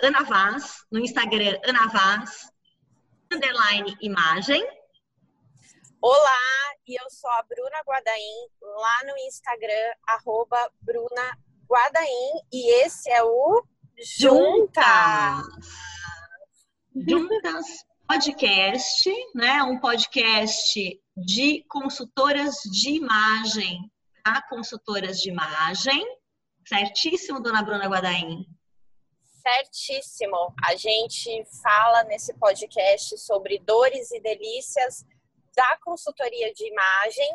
Ana Vaz, no Instagram Ana Vaz, underline imagem. Olá, e eu sou a Bruna Guadaim, lá no Instagram, arroba Bruna Guadaim, e esse é o Juntas. Juntas podcast, né? Um podcast de consultoras de imagem, tá? Consultoras de imagem. Certíssimo, dona Bruna Guadaim? Certíssimo. A gente fala nesse podcast sobre dores e delícias da consultoria de imagem.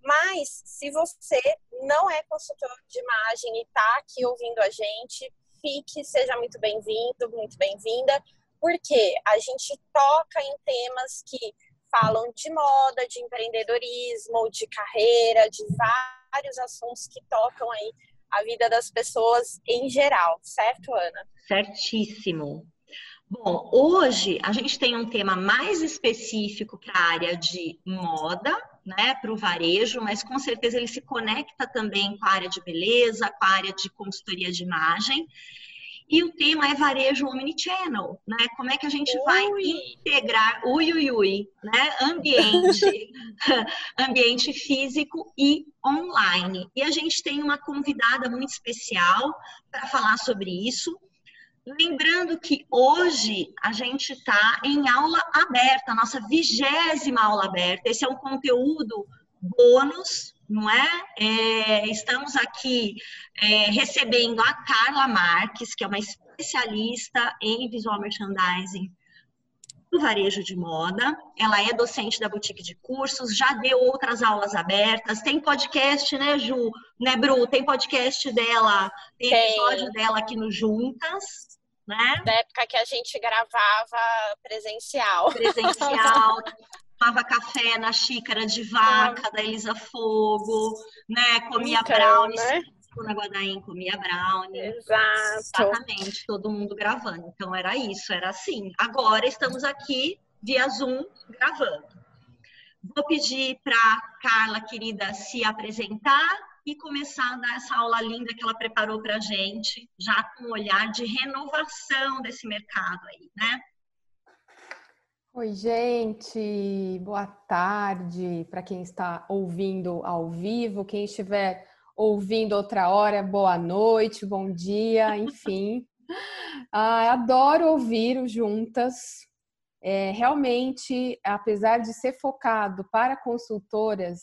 Mas se você não é consultor de imagem e está aqui ouvindo a gente, fique, seja muito bem-vindo, muito bem-vinda, porque a gente toca em temas que falam de moda, de empreendedorismo, de carreira, de vários assuntos que tocam aí a vida das pessoas em geral, certo, Ana? Certíssimo. Bom, hoje a gente tem um tema mais específico para a área de moda, né, para o varejo, mas com certeza ele se conecta também com a área de beleza, com a área de consultoria de imagem. E o tema é varejo omnichannel, né? Como é que a gente ui. vai integrar ui, ui, ui, né? Ambiente, ambiente físico e online. E a gente tem uma convidada muito especial para falar sobre isso. Lembrando que hoje a gente está em aula aberta, nossa vigésima aula aberta. Esse é um conteúdo bônus, não é? é estamos aqui é, recebendo a Carla Marques, que é uma especialista em visual merchandising do varejo de moda. Ela é docente da boutique de cursos, já deu outras aulas abertas. Tem podcast, né, Ju? Né, Bru? Tem podcast dela, tem, tem. episódio dela aqui no Juntas né? Da época que a gente gravava presencial. Presencial. tomava café na xícara de vaca da Elisa Fogo, né? Comia então, brownie. Né? Na Guadaim comia brownie. Exato. Exatamente, todo mundo gravando. Então era isso, era assim. Agora estamos aqui via Zoom gravando. Vou pedir para Carla, querida, se apresentar e começar a dar essa aula linda que ela preparou para a gente, já com um olhar de renovação desse mercado aí, né? Oi, gente, boa tarde para quem está ouvindo ao vivo, quem estiver ouvindo outra hora, boa noite, bom dia, enfim. ah, adoro ouvir o Juntas. É, realmente, apesar de ser focado para consultoras,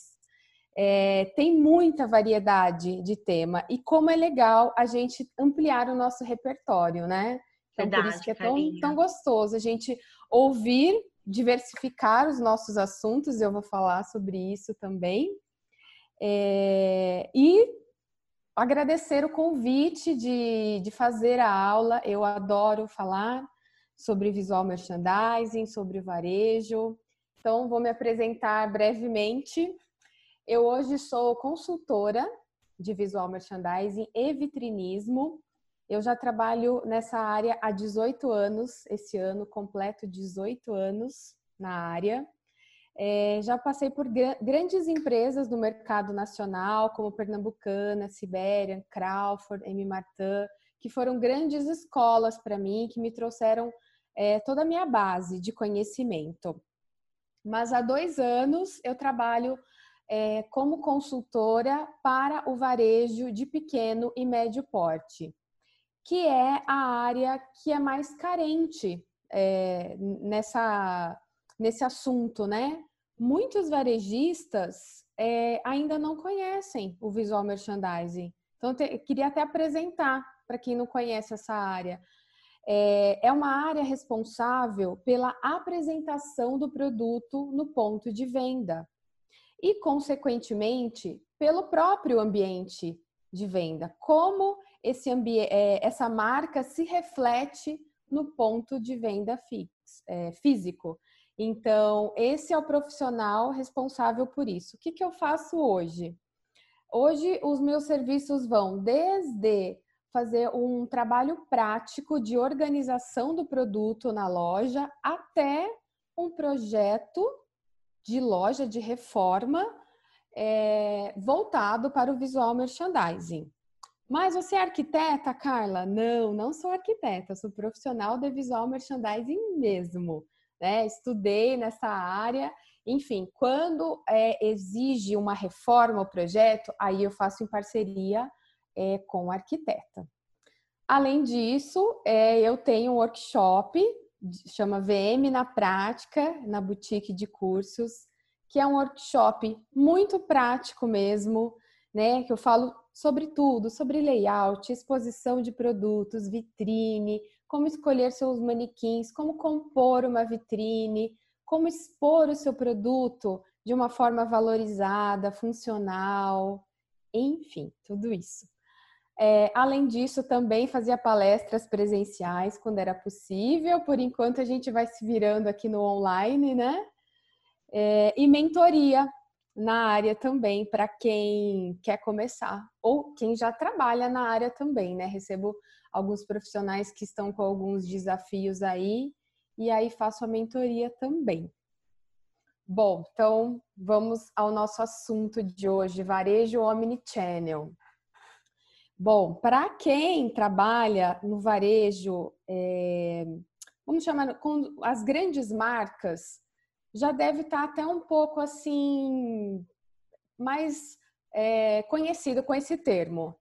é, tem muita variedade de tema e como é legal a gente ampliar o nosso repertório, né? Então, Verdade, por isso que é tão, tão gostoso a gente ouvir, diversificar os nossos assuntos, eu vou falar sobre isso também. É, e agradecer o convite de, de fazer a aula, eu adoro falar sobre visual merchandising, sobre varejo. Então, vou me apresentar brevemente. Eu hoje sou consultora de visual merchandising e vitrinismo. Eu já trabalho nessa área há 18 anos, esse ano completo 18 anos na área. É, já passei por gr grandes empresas do mercado nacional, como Pernambucana, Siberian, Crawford, M. Martin, que foram grandes escolas para mim, que me trouxeram é, toda a minha base de conhecimento. Mas há dois anos eu trabalho é, como consultora para o varejo de pequeno e médio porte, que é a área que é mais carente é, nessa, nesse assunto, né? Muitos varejistas é, ainda não conhecem o visual merchandising. Então, te, queria até apresentar para quem não conhece essa área. É, é uma área responsável pela apresentação do produto no ponto de venda e, consequentemente, pelo próprio ambiente de venda. Como esse é, essa marca se reflete no ponto de venda é, físico. Então, esse é o profissional responsável por isso. O que, que eu faço hoje? Hoje, os meus serviços vão desde fazer um trabalho prático de organização do produto na loja até um projeto de loja de reforma é, voltado para o visual merchandising. Mas você é arquiteta, Carla? Não, não sou arquiteta, sou profissional de visual merchandising mesmo. Né? Estudei nessa área. Enfim, quando é, exige uma reforma o projeto, aí eu faço em parceria é, com o arquiteta. Além disso, é, eu tenho um workshop, chama VM na Prática, na boutique de cursos, que é um workshop muito prático mesmo, né? Que eu falo sobre tudo, sobre layout, exposição de produtos, vitrine, como escolher seus manequins, como compor uma vitrine, como expor o seu produto de uma forma valorizada, funcional, enfim, tudo isso. É, além disso, também fazia palestras presenciais quando era possível. Por enquanto, a gente vai se virando aqui no online, né? É, e mentoria na área também para quem quer começar ou quem já trabalha na área também, né? Recebo alguns profissionais que estão com alguns desafios aí e aí faço a mentoria também. Bom, então vamos ao nosso assunto de hoje, varejo omnichannel. Bom, para quem trabalha no varejo, é, vamos chamar com as grandes marcas, já deve estar até um pouco assim mais é, conhecido com esse termo.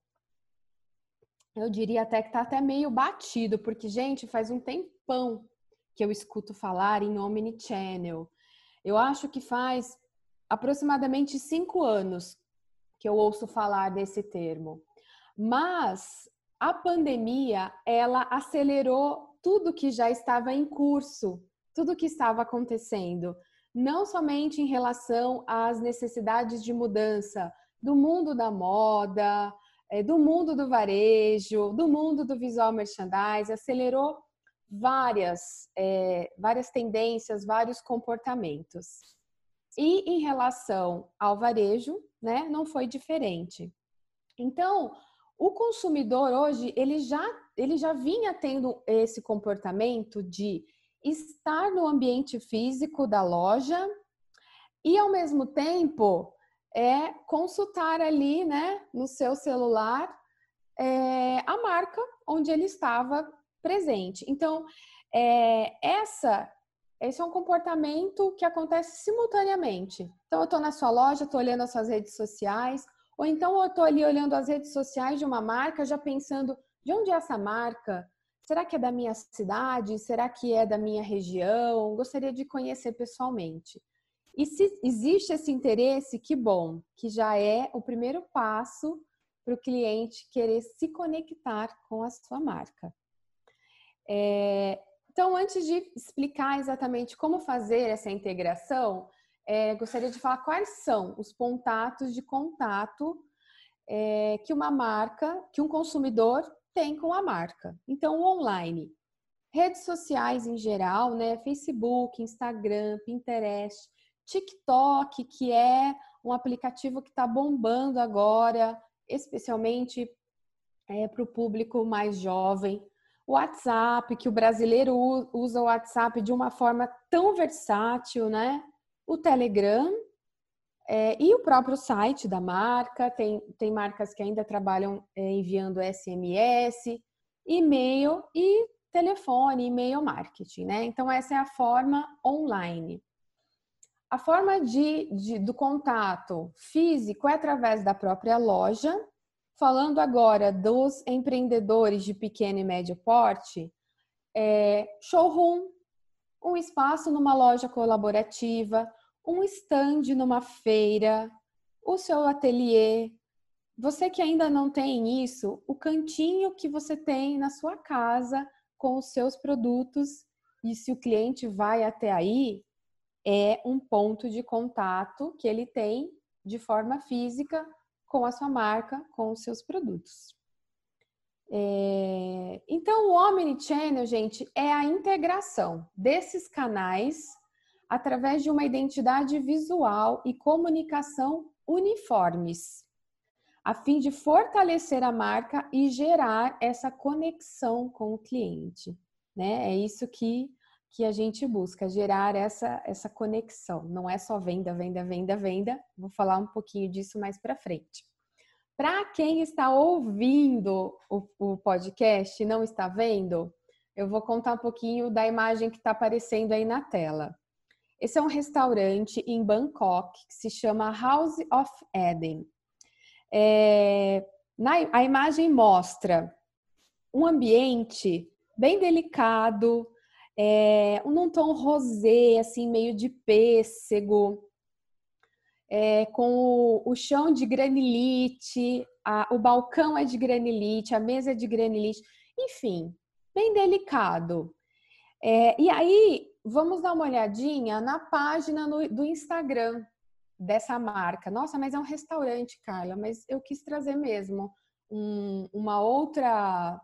Eu diria até que está até meio batido, porque, gente, faz um tempão que eu escuto falar em Omnichannel. Eu acho que faz aproximadamente cinco anos que eu ouço falar desse termo. Mas a pandemia, ela acelerou tudo que já estava em curso, tudo que estava acontecendo, não somente em relação às necessidades de mudança do mundo da moda, eh, do mundo do varejo, do mundo do visual merchandising, acelerou várias, é, várias tendências, vários comportamentos. E em relação ao varejo, né, não foi diferente. Então, o consumidor hoje, ele já, ele já vinha tendo esse comportamento de estar no ambiente físico da loja e, ao mesmo tempo, é consultar ali, né, no seu celular, é, a marca onde ele estava presente. Então, é, essa, esse é um comportamento que acontece simultaneamente. Então, eu estou na sua loja, estou olhando as suas redes sociais, ou então eu estou ali olhando as redes sociais de uma marca, já pensando de onde é essa marca? Será que é da minha cidade? Será que é da minha região? Gostaria de conhecer pessoalmente. E se existe esse interesse, que bom, que já é o primeiro passo para o cliente querer se conectar com a sua marca. É, então, antes de explicar exatamente como fazer essa integração, é, gostaria de falar quais são os contatos de contato é, que uma marca, que um consumidor tem com a marca. Então, online, redes sociais em geral, né? Facebook, Instagram, Pinterest, TikTok, que é um aplicativo que está bombando agora, especialmente é, para o público mais jovem. O WhatsApp, que o brasileiro usa o WhatsApp de uma forma tão versátil, né? o Telegram é, e o próprio site da marca. Tem, tem marcas que ainda trabalham é, enviando SMS, e-mail e telefone, e-mail marketing, né? Então, essa é a forma online. A forma de, de, do contato físico é através da própria loja. Falando agora dos empreendedores de pequeno e médio porte, é, showroom, um espaço numa loja colaborativa, um stand numa feira, o seu ateliê. Você que ainda não tem isso, o cantinho que você tem na sua casa com os seus produtos e se o cliente vai até aí, é um ponto de contato que ele tem de forma física com a sua marca, com os seus produtos. É... Então, o Omnichannel, gente, é a integração desses canais através de uma identidade visual e comunicação uniformes, a fim de fortalecer a marca e gerar essa conexão com o cliente. Né? É isso que, que a gente busca, gerar essa, essa conexão. Não é só venda, venda, venda, venda. Vou falar um pouquinho disso mais para frente. Para quem está ouvindo o, o podcast e não está vendo, eu vou contar um pouquinho da imagem que está aparecendo aí na tela. Esse é um restaurante em Bangkok que se chama House of Eden. É, na, a imagem mostra um ambiente bem delicado, é, num tom rosé, assim, meio de pêssego, é, com o, o, chão de granilite, a, o balcão é de granilite, a mesa é de granilite, enfim, bem delicado. É, e aí, vamos dar uma olhadinha na página no, do Instagram dessa marca. Nossa, mas é um restaurante, Carla, mas eu quis trazer mesmo um, uma outra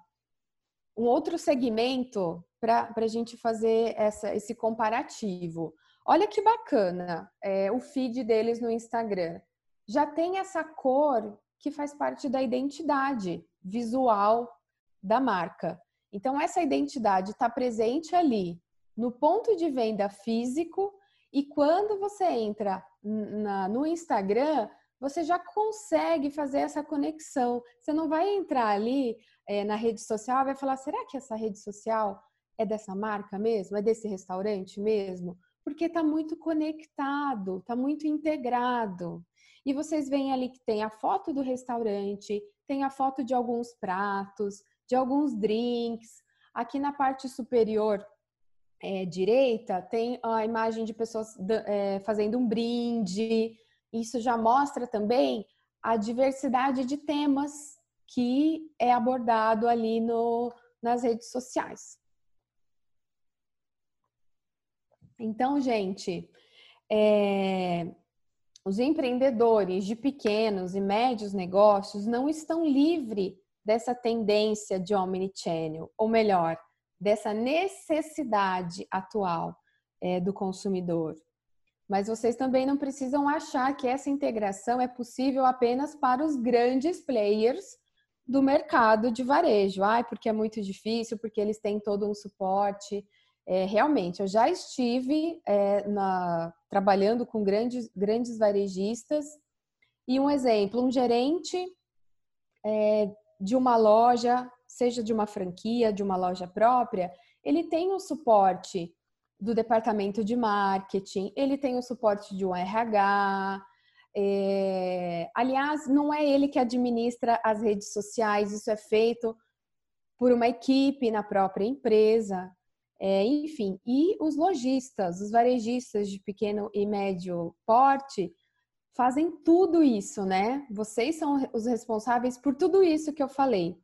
um outro segmento para a gente fazer essa, esse comparativo. Olha que bacana é, o feed deles no Instagram. Já tem essa cor que faz parte da identidade visual da marca. Então, essa identidade está presente ali no ponto de venda físico e quando você entra na, no Instagram, você já consegue fazer essa conexão. Você não vai entrar ali é, na rede social e vai falar: será que essa rede social é dessa marca mesmo? É desse restaurante mesmo? Porque está muito conectado, está muito integrado. E vocês veem ali que tem a foto do restaurante, tem a foto de alguns pratos, de alguns drinks. Aqui na parte superior é, direita tem a imagem de pessoas é, fazendo um brinde. Isso já mostra também a diversidade de temas que é abordado ali no, nas redes sociais. Então, gente, é, os empreendedores de pequenos e médios negócios não estão livres dessa tendência de omnichannel, ou melhor, dessa necessidade atual é, do consumidor. Mas vocês também não precisam achar que essa integração é possível apenas para os grandes players do mercado de varejo. Ai, porque é muito difícil, porque eles têm todo um suporte. É, realmente, eu já estive é, na, trabalhando com grandes, grandes varejistas e um exemplo, um gerente é, de uma loja, seja de uma franquia, de uma loja própria, ele tem o suporte do departamento de marketing, ele tem o suporte de um RH. É... Aliás, não é ele que administra as redes sociais, isso é feito por uma equipe na própria empresa. É, enfim, e os lojistas, os varejistas de pequeno e médio porte fazem tudo isso, né? Vocês são os responsáveis por tudo isso que eu falei.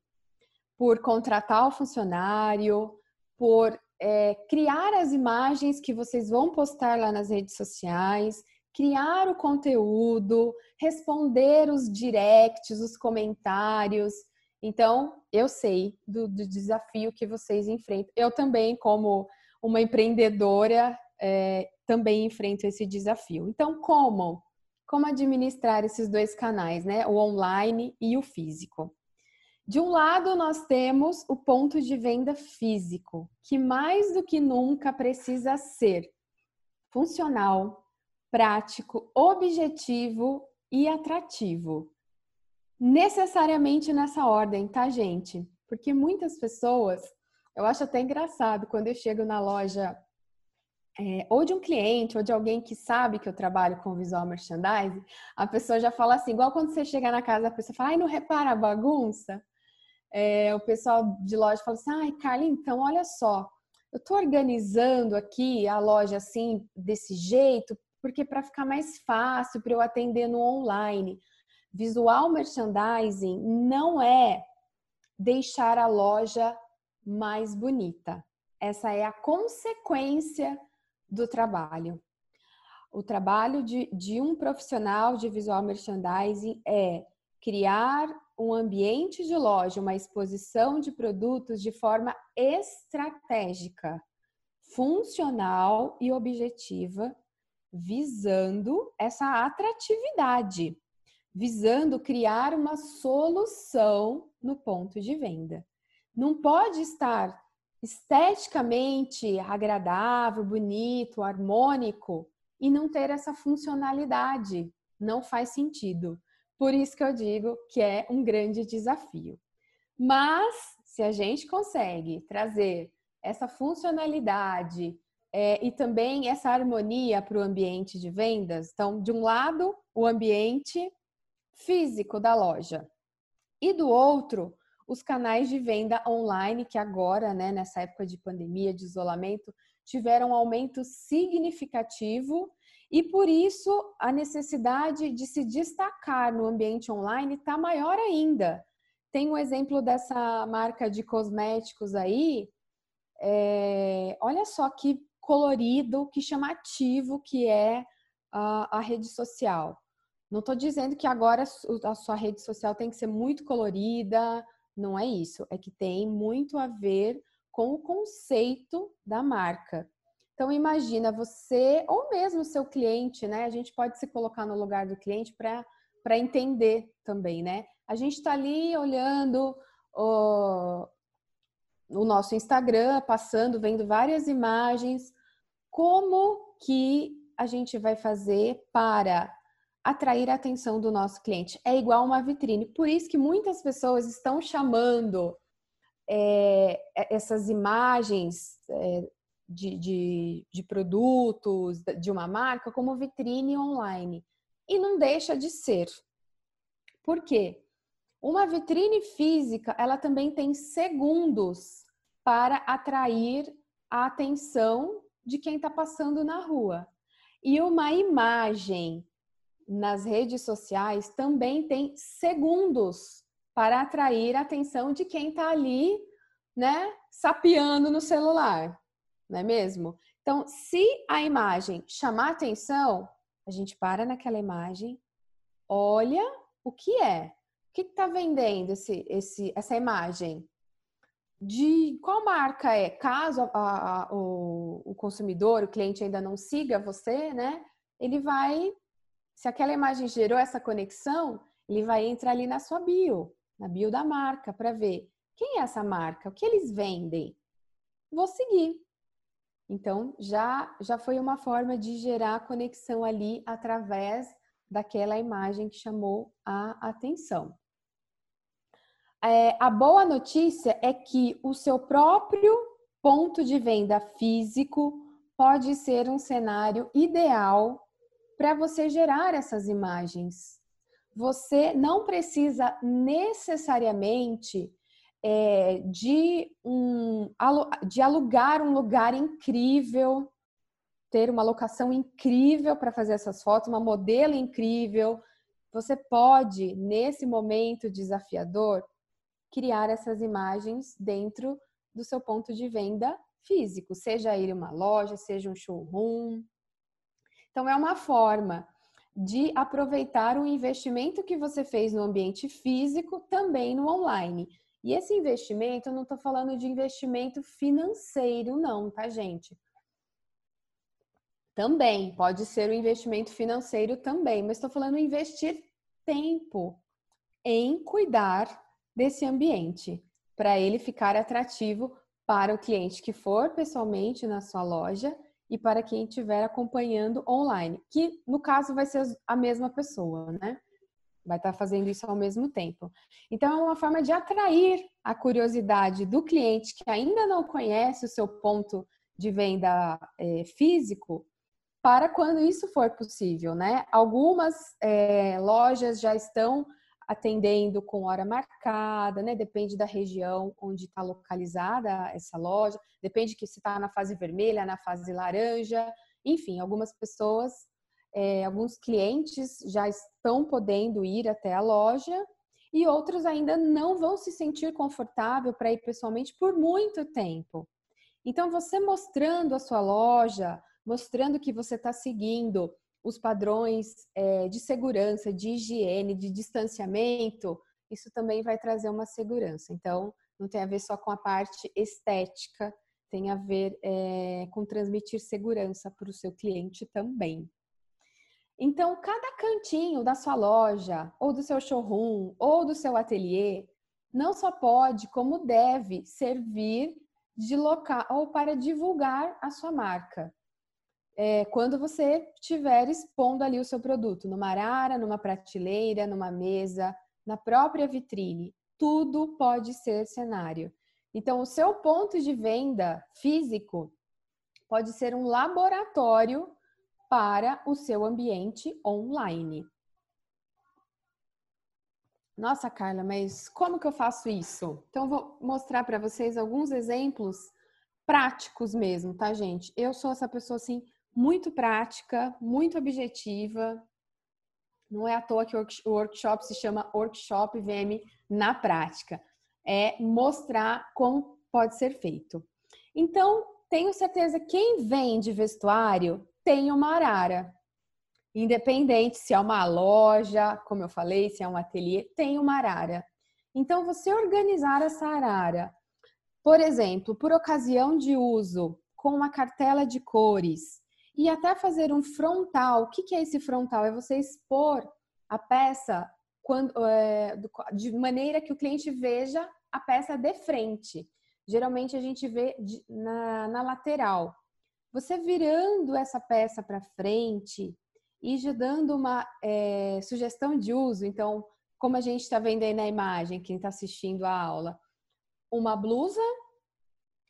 Por contratar o funcionário, por é, criar as imagens que vocês vão postar lá nas redes sociais, criar o conteúdo, responder os directs, os comentários. Então, eu sei do, do desafio que vocês enfrentam. Eu também, como uma empreendedora, é, também enfrento esse desafio. Então, como? Como administrar esses dois canais, né? O online e o físico. De um lado, nós temos o ponto de venda físico, que mais do que nunca precisa ser funcional, prático, objetivo e atrativo necessariamente nessa ordem, tá, gente? Porque muitas pessoas, eu acho até engraçado quando eu chego na loja é, ou de um cliente ou de alguém que sabe que eu trabalho com visual merchandising, a pessoa já fala assim, igual quando você chega na casa, a pessoa fala, ai, não repara a bagunça? É, o pessoal de loja fala assim, ai, Carla, então, olha só, eu tô organizando aqui a loja assim, desse jeito, porque para ficar mais fácil para eu atender no online. Visual merchandising não é deixar a loja mais bonita. Essa é a consequência do trabalho. O trabalho de, de um profissional de visual merchandising é criar um ambiente de loja, uma exposição de produtos de forma estratégica, funcional e objetiva, visando essa atratividade visando criar uma solução no ponto de venda. Não pode estar esteticamente agradável, bonito, harmônico e não ter essa funcionalidade. Não faz sentido. Por isso que eu digo que é um grande desafio. Mas se a gente consegue trazer essa funcionalidade é, e também essa harmonia para o ambiente de vendas, então, de um lado, o ambiente físico da loja, e do outro, os canais de venda online, que agora, né, nessa época de pandemia, de isolamento, tiveram um aumento significativo e por isso a necessidade de se destacar no ambiente online está maior ainda. Tem um exemplo dessa marca de cosméticos aí. É, olha só que colorido, que chamativo que é a, a rede social. Não estou dizendo que agora a sua rede social tem que ser muito colorida, não é isso. É que tem muito a ver com o conceito da marca. Então imagina você ou mesmo seu cliente, né? A gente pode se colocar no lugar do cliente para entender também, né? A gente está ali olhando o, o nosso Instagram, passando, vendo várias imagens. Como que a gente vai fazer para atrair a atenção do nosso cliente? É igual uma vitrine. Por isso que muitas pessoas estão chamando é, essas imagens é, de, de, de produtos, de uma marca, como vitrine online. E não deixa de ser. Por quê? Uma vitrine física, ela também tem segundos para atrair a atenção de quem está passando na rua. E uma imagem nas redes sociais também tem segundos para atrair a atenção de quem está ali, né, sapeando no celular não é mesmo? Então, se a imagem chamar atenção, a gente para naquela imagem, olha o que é. O que está vendendo esse, esse, essa imagem? De qual marca é? Caso a, a, o, o consumidor, o cliente ainda não siga você, né? Ele vai, se aquela imagem gerou essa conexão, ele vai entrar ali na sua bio, na bio da marca, para ver quem é essa marca, o que eles vendem. Vou seguir. Então, já, já foi uma forma de gerar conexão ali através daquela imagem que chamou a atenção. É, a boa notícia é que o seu próprio ponto de venda físico pode ser um cenário ideal para você gerar essas imagens. Você não precisa necessariamente é, de, um, de alugar um lugar incrível, ter uma locação incrível para fazer essas fotos, uma modelo incrível. Você pode, nesse momento desafiador, criar essas imagens dentro do seu ponto de venda físico, seja ele uma loja, seja um showroom. Então, é uma forma de aproveitar o investimento que você fez no ambiente físico também no online. E esse investimento, eu não estou falando de investimento financeiro, não, tá, gente? Também, pode ser um investimento financeiro também, mas estou falando investir tempo em cuidar desse ambiente, para ele ficar atrativo para o cliente que for pessoalmente na sua loja e para quem estiver acompanhando online, que no caso vai ser a mesma pessoa, né? Vai estar fazendo isso ao mesmo tempo. Então, é uma forma de atrair a curiosidade do cliente que ainda não conhece o seu ponto de venda é, físico para quando isso for possível, né? Algumas é, lojas já estão atendendo com hora marcada, né? Depende da região onde está localizada essa loja, depende que se está na fase vermelha, na fase laranja, enfim, algumas pessoas é, alguns clientes já estão podendo ir até a loja e outros ainda não vão se sentir confortável para ir pessoalmente por muito tempo. Então, você mostrando a sua loja, mostrando que você está seguindo os padrões é, de segurança, de higiene, de distanciamento, isso também vai trazer uma segurança. Então, não tem a ver só com a parte estética, tem a ver é, com transmitir segurança para o seu cliente também. Então, cada cantinho da sua loja, ou do seu showroom, ou do seu ateliê, não só pode, como deve servir de local ou para divulgar a sua marca. é, quando você estiver expondo ali o seu produto, numa arara, numa prateleira, numa mesa, na própria vitrine. Tudo pode ser cenário. Então, o seu ponto de venda físico pode ser um laboratório para o seu ambiente online. Nossa, Carla, mas como que eu faço isso? Então, vou mostrar para vocês alguns exemplos práticos mesmo, tá, gente? Eu sou essa pessoa assim muito prática, muito objetiva. Não é à toa que o workshop se chama Workshop VM na prática. É mostrar como pode ser feito. Então, tenho certeza quem vende vestuário tem uma arara. Independente se é uma loja, como eu falei, se é um ateliê, tem uma arara. Então, você organizar essa arara, por exemplo, por ocasião de uso, com uma cartela de cores, e até fazer um frontal. O que é esse frontal? É você expor a peça quando, é, de maneira que o cliente veja a peça de frente. Geralmente a gente vê na, na lateral. Você virando essa peça para frente e já dando uma é, sugestão de uso. Então, como a gente está vendo aí na imagem, quem está assistindo a aula, uma blusa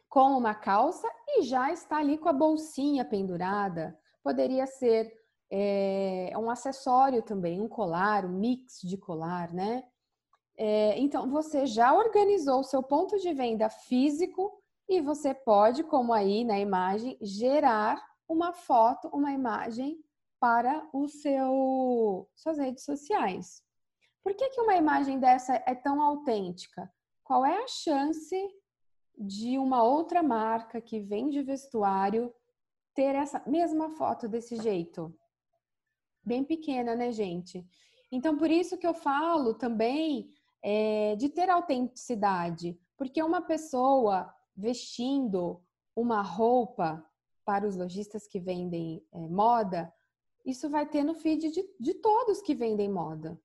com uma calça e já está ali com a bolsinha pendurada. Poderia ser é, um acessório também, um colar, um mix de colar, né? É, então, você já organizou o seu ponto de venda físico e você pode, como aí na imagem, gerar uma foto, uma imagem para o seu suas redes sociais. Por que, que uma imagem dessa é tão autêntica? Qual é a chance de uma outra marca que vende vestuário ter essa mesma foto desse jeito. Bem pequena, né, gente? Então, por isso que eu falo também é, de ter autenticidade, porque uma pessoa vestindo uma roupa para os lojistas que vendem é, moda, isso vai ter no feed de, de todos que vendem moda.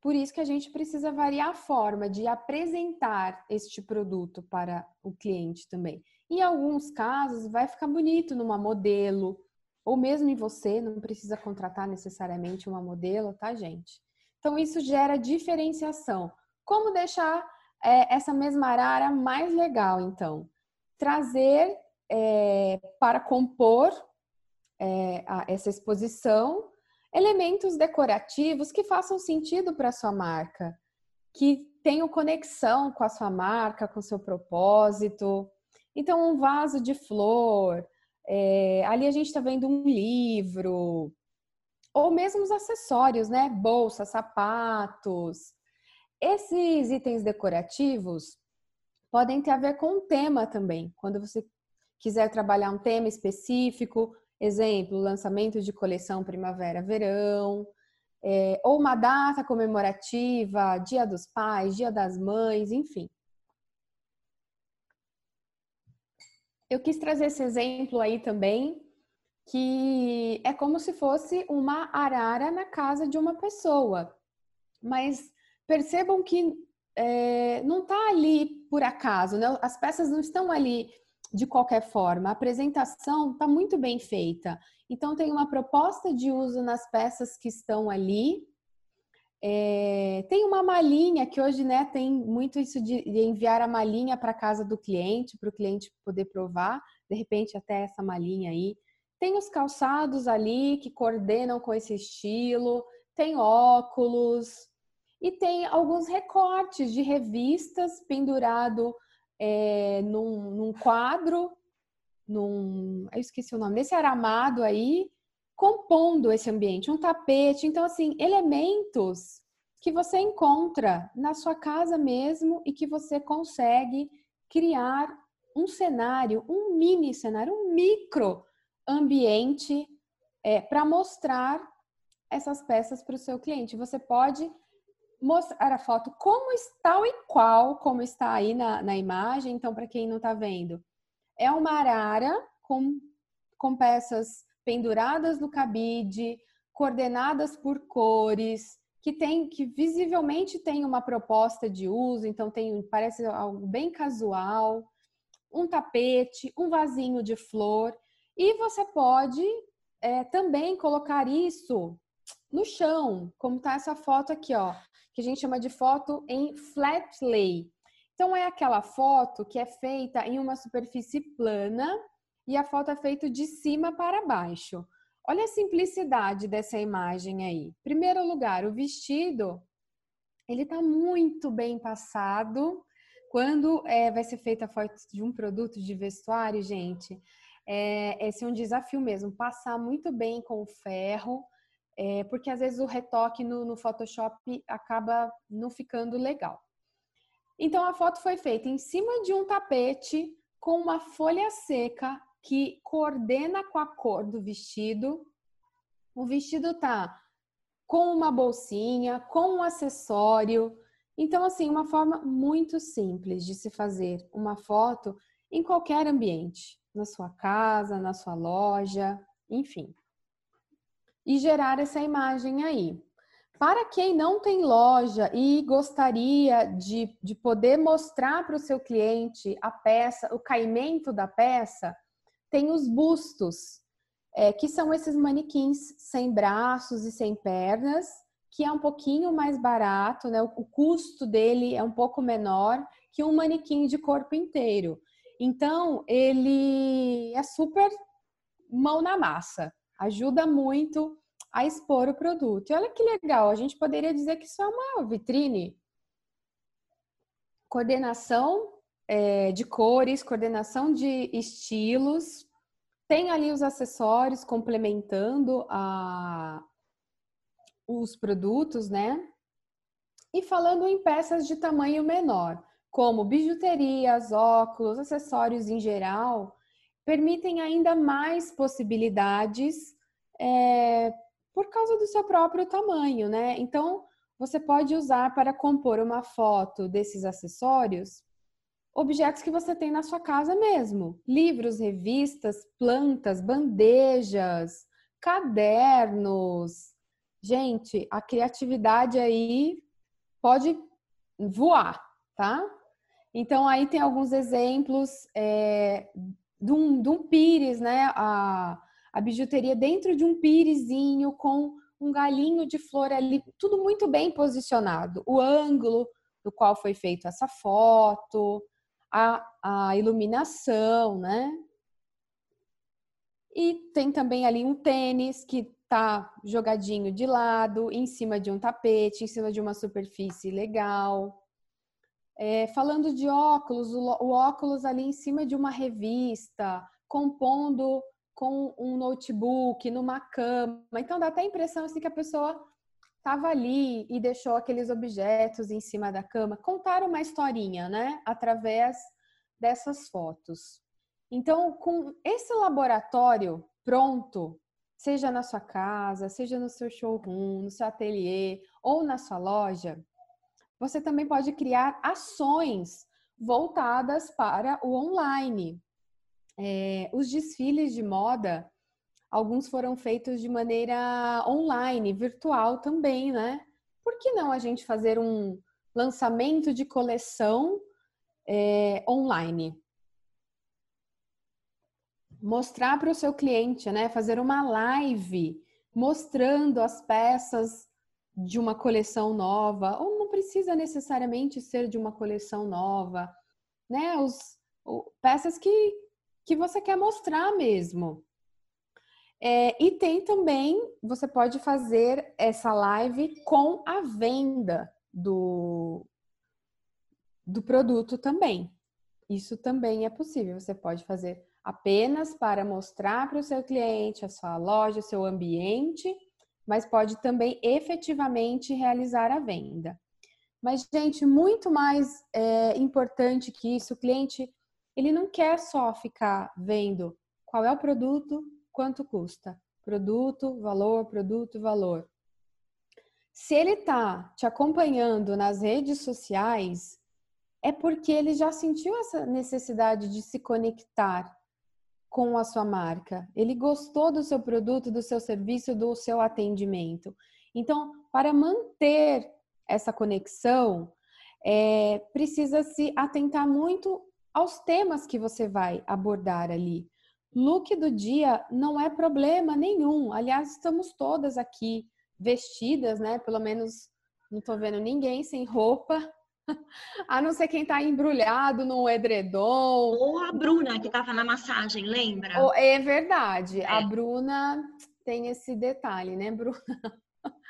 Por isso que a gente precisa variar a forma de apresentar este produto para o cliente também. Em alguns casos, vai ficar bonito numa modelo, ou mesmo em você, não precisa contratar necessariamente uma modelo, tá, gente? Então, isso gera diferenciação. Como deixar é, essa mesma arara mais legal, então? Trazer é, para compor é, a, essa exposição elementos decorativos que façam sentido para a sua marca, que tenham conexão com a sua marca, com o seu propósito. Então, um vaso de flor, é, ali a gente está vendo um livro, ou mesmo os acessórios, né? Bolsa, sapatos. Esses itens decorativos podem ter a ver com um tema também. Quando você quiser trabalhar um tema específico, Exemplo, lançamento de coleção primavera-verão, é, ou uma data comemorativa, Dia dos Pais, Dia das Mães, enfim. Eu quis trazer esse exemplo aí também, que é como se fosse uma arara na casa de uma pessoa. Mas percebam que é, não está ali por acaso, né? as peças não estão ali de qualquer forma. A apresentação está muito bem feita. Então, tem uma proposta de uso nas peças que estão ali. É, tem uma malinha que hoje né, tem muito isso de, de enviar a malinha para casa do cliente, para o cliente poder provar, de repente até essa malinha aí. Tem os calçados ali que coordenam com esse estilo, tem óculos e tem alguns recortes de revistas pendurado é, num, num, quadro, num. Eu esqueci o nome, nesse aramado aí, compondo esse ambiente, um tapete. Então, assim, elementos que você encontra na sua casa mesmo e que você consegue criar um cenário, um mini cenário, um micro ambiente é, para mostrar essas peças para o seu cliente. Você pode mostrar a foto como está e qual, como está aí na, na imagem. Então, para quem não está vendo, é uma arara com, com peças penduradas no cabide, coordenadas por cores, que tem que visivelmente tem uma proposta de uso, então tem parece algo bem casual, um tapete, um vasinho de flor. E você pode é, também colocar isso no chão, como está essa foto aqui, ó, que a gente chama de foto em flat lay. Então é aquela foto que é feita em uma superfície plana e a foto é feita de cima para baixo. Olha a simplicidade dessa imagem aí. Primeiro lugar, o vestido, ele está muito bem passado. Quando é, vai ser feita a foto de um produto de vestuário, gente, é, esse é um desafio mesmo, passar muito bem com o ferro, é, porque às vezes o retoque no, no Photoshop acaba não ficando legal. Então a foto foi feita em cima de um tapete com uma folha seca que coordena com a cor do vestido. O vestido tá com uma bolsinha, com um acessório. Então, assim, uma forma muito simples de se fazer uma foto em qualquer ambiente, na sua casa, na sua loja, enfim. E gerar essa imagem aí. Para quem não tem loja e gostaria de, de poder mostrar para o seu cliente a peça, o caimento da peça, tem os bustos, é, que são esses manequins sem braços e sem pernas, que é um pouquinho mais barato, né? O, o custo dele é um pouco menor que um manequim de corpo inteiro. Então, ele é super mão na massa, ajuda muito a expor o produto. E olha que legal, a gente poderia dizer que isso é uma vitrine. Coordenação é, de cores, coordenação de estilos. Tem ali os acessórios complementando a, os produtos, né? E falando em peças de tamanho menor, como bijuterias, óculos, acessórios em geral, permitem ainda mais possibilidades é, por causa do seu próprio tamanho, né? Então, você pode usar para compor uma foto desses acessórios objetos que você tem na sua casa mesmo: livros, revistas, plantas, bandejas, cadernos. Gente, a criatividade aí pode voar, tá? Então, aí tem alguns exemplos é, de, um, de um pires, né? A, a bijuteria dentro de um pirezinho com um galinho de flor ali, tudo muito bem posicionado. O ângulo do qual foi feita essa foto, a, a iluminação, né? E tem também ali um tênis que tá jogadinho de lado, em cima de um tapete, em cima de uma superfície legal. É, falando de óculos, o, o, óculos ali em cima de uma revista, compondo com um notebook, numa cama. Então dá até a impressão assim que a pessoa estava ali e deixou aqueles objetos em cima da cama, contar uma historinha, né? Através dessas fotos. Então, com esse laboratório pronto, seja na sua casa, seja no seu showroom, no seu ateliê ou na sua loja, você também pode criar ações voltadas para o online. É, os desfiles de moda Alguns foram feitos de maneira online, virtual também, né? Por que não a gente fazer um lançamento de coleção é, online? Mostrar para o seu cliente, né? Fazer uma live mostrando as peças de uma coleção nova, ou não precisa necessariamente ser de uma coleção nova, né? Os, peças que, que você quer mostrar mesmo. É, e tem também, você pode fazer essa live com a venda do, do produto também. Isso também é possível. Você pode fazer apenas para mostrar para o seu cliente, a sua loja, seu ambiente, mas pode também efetivamente realizar a venda. Mas, gente, muito mais é, importante que isso, o cliente, ele não quer só ficar vendo qual é o produto, quanto custa? Produto, valor, produto, valor. Se ele está te acompanhando nas redes sociais, é porque ele já sentiu essa necessidade de se conectar com a sua marca. Ele gostou do seu produto, do seu serviço, do seu atendimento. Então, para manter essa conexão, é, precisa se atentar muito aos temas que você vai abordar ali Look do dia não é problema nenhum. Aliás, estamos todas aqui vestidas, né? Pelo menos não tô vendo ninguém sem roupa. A não ser quem tá embrulhado num edredom. Ou a Bruna, que tava na massagem, lembra? É verdade. É. A Bruna tem esse detalhe, né, Bruna?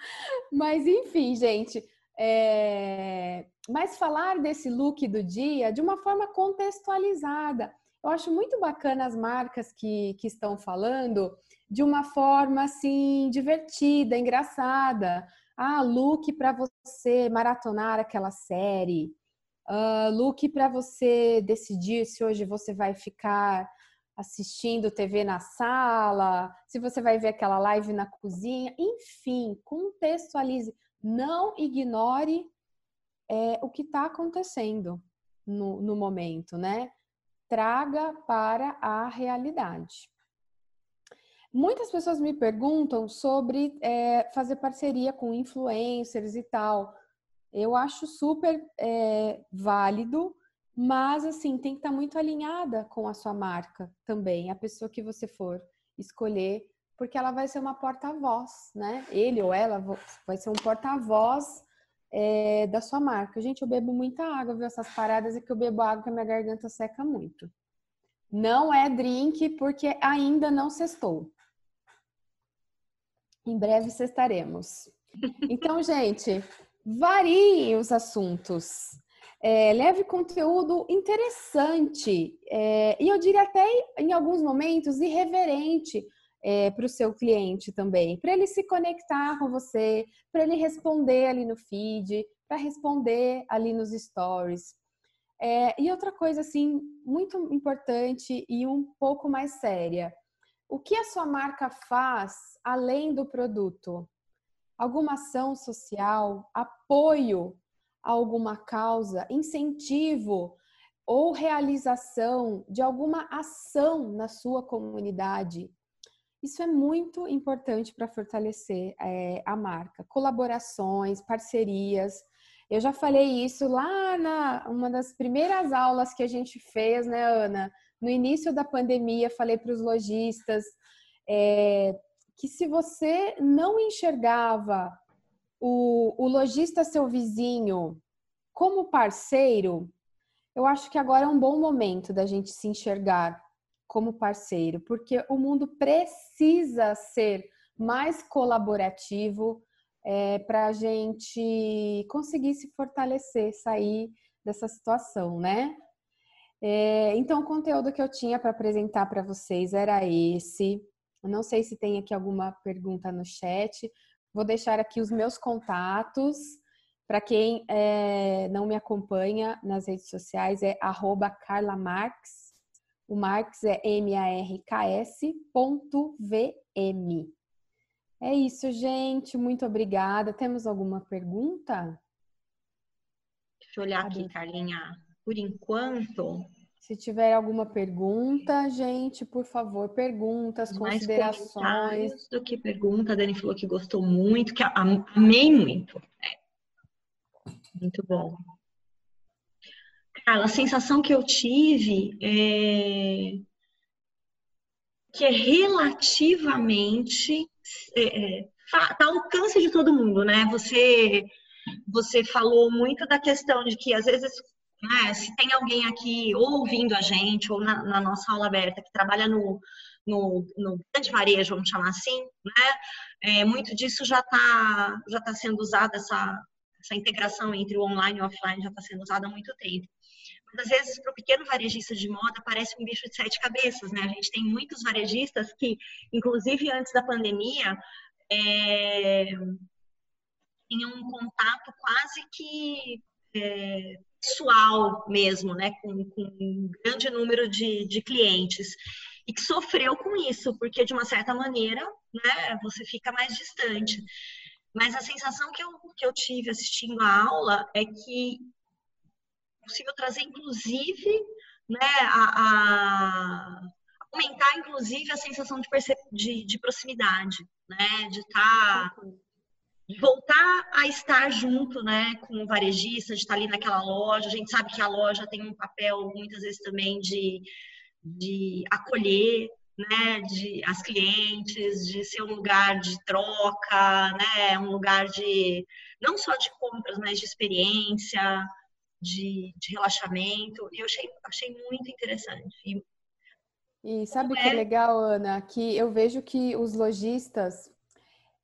Mas enfim, gente. É... Mas falar desse look do dia de uma forma contextualizada. Eu acho muito bacana as marcas que, que estão falando de uma forma assim divertida, engraçada. Ah, look para você maratonar aquela série. Uh, look para você decidir se hoje você vai ficar assistindo TV na sala, se você vai ver aquela live na cozinha, enfim, contextualize. Não ignore é, o que está acontecendo no, no momento, né? Traga para a realidade. Muitas pessoas me perguntam sobre é, fazer parceria com influencers e tal. Eu acho super é, válido, mas, assim, tem que estar muito alinhada com a sua marca também, a pessoa que você for escolher, porque ela vai ser uma porta-voz, né? Ele ou ela vai ser um porta-voz é, da sua marca. Gente, eu bebo muita água, viu? Essas paradas é que eu bebo água que a minha garganta seca muito. Não é drink porque ainda não cestou. Em breve cestaremos. Então, gente, variem os assuntos. É, leve conteúdo interessante é, e eu diria até em alguns momentos irreverente é, para o seu cliente também, para ele se conectar com você, para ele responder ali no feed, para responder ali nos stories. É, e outra coisa assim muito importante e um pouco mais séria, o que a sua marca faz além do produto? Alguma ação social, apoio alguma causa, incentivo ou realização de alguma ação na sua comunidade. Isso é muito importante para fortalecer é, a marca. Colaborações, parcerias. Eu já falei isso lá na uma das primeiras aulas que a gente fez, né, Ana? No início da pandemia, falei para os lojistas é, que se você não enxergava o, o lojista seu vizinho como parceiro, eu acho que agora é um bom momento da gente se enxergar como parceiro, porque o mundo precisa ser mais colaborativo é, para a gente conseguir se fortalecer, sair dessa situação, né? É, então, o conteúdo que eu tinha para apresentar para vocês era esse. Eu não sei se tem aqui alguma pergunta no chat, Vou deixar aqui os meus contatos. Para quem é, não me acompanha nas redes sociais, é @carlamarx. O Marx é M-A-R-K-S ponto V-M. É isso, gente. Muito obrigada. Temos alguma pergunta? Deixa eu olhar aqui, Carlinha. Por enquanto, se tiver alguma pergunta, gente, por favor, perguntas, Mais considerações. do que pergunta, a Dani falou que gostou muito, que amei muito. É. Muito bom. A sensação que eu tive é que é relativamente é, é, tá ao alcance de todo mundo, né? Você você falou muito da questão de que às vezes né? Se tem alguém aqui ouvindo a gente, ou na, na nossa aula aberta, que trabalha no, no, no, grande varejo, vamos chamar assim, né? É, muito disso já está já tá sendo usado, essa, essa integração entre o online e o offline já está sendo usada há muito tempo. Às vezes, para o pequeno varejista de moda, parece um bicho de sete cabeças, né? A gente tem muitos varejistas que, inclusive antes da pandemia, é, tinham um contato quase que é, pessoal mesmo, né, com, com um grande número de, de clientes e que sofreu com isso, porque de uma certa maneira, né, você fica mais distante. Mas a sensação que eu, que eu tive assistindo a aula é que possível trazer, inclusive, né, a, a aumentar, inclusive, a sensação de, de, de proximidade, né, de estar tá voltar a estar junto, né, com o varejista, de estar ali naquela loja. A gente sabe que a loja tem um papel muitas vezes também de, de acolher, né, de as clientes, de ser um lugar de troca, né, um lugar de não só de compras, mas de experiência, de, de relaxamento. E eu achei, achei muito interessante. E, e sabe o é... que é legal, Ana? Que eu vejo que os lojistas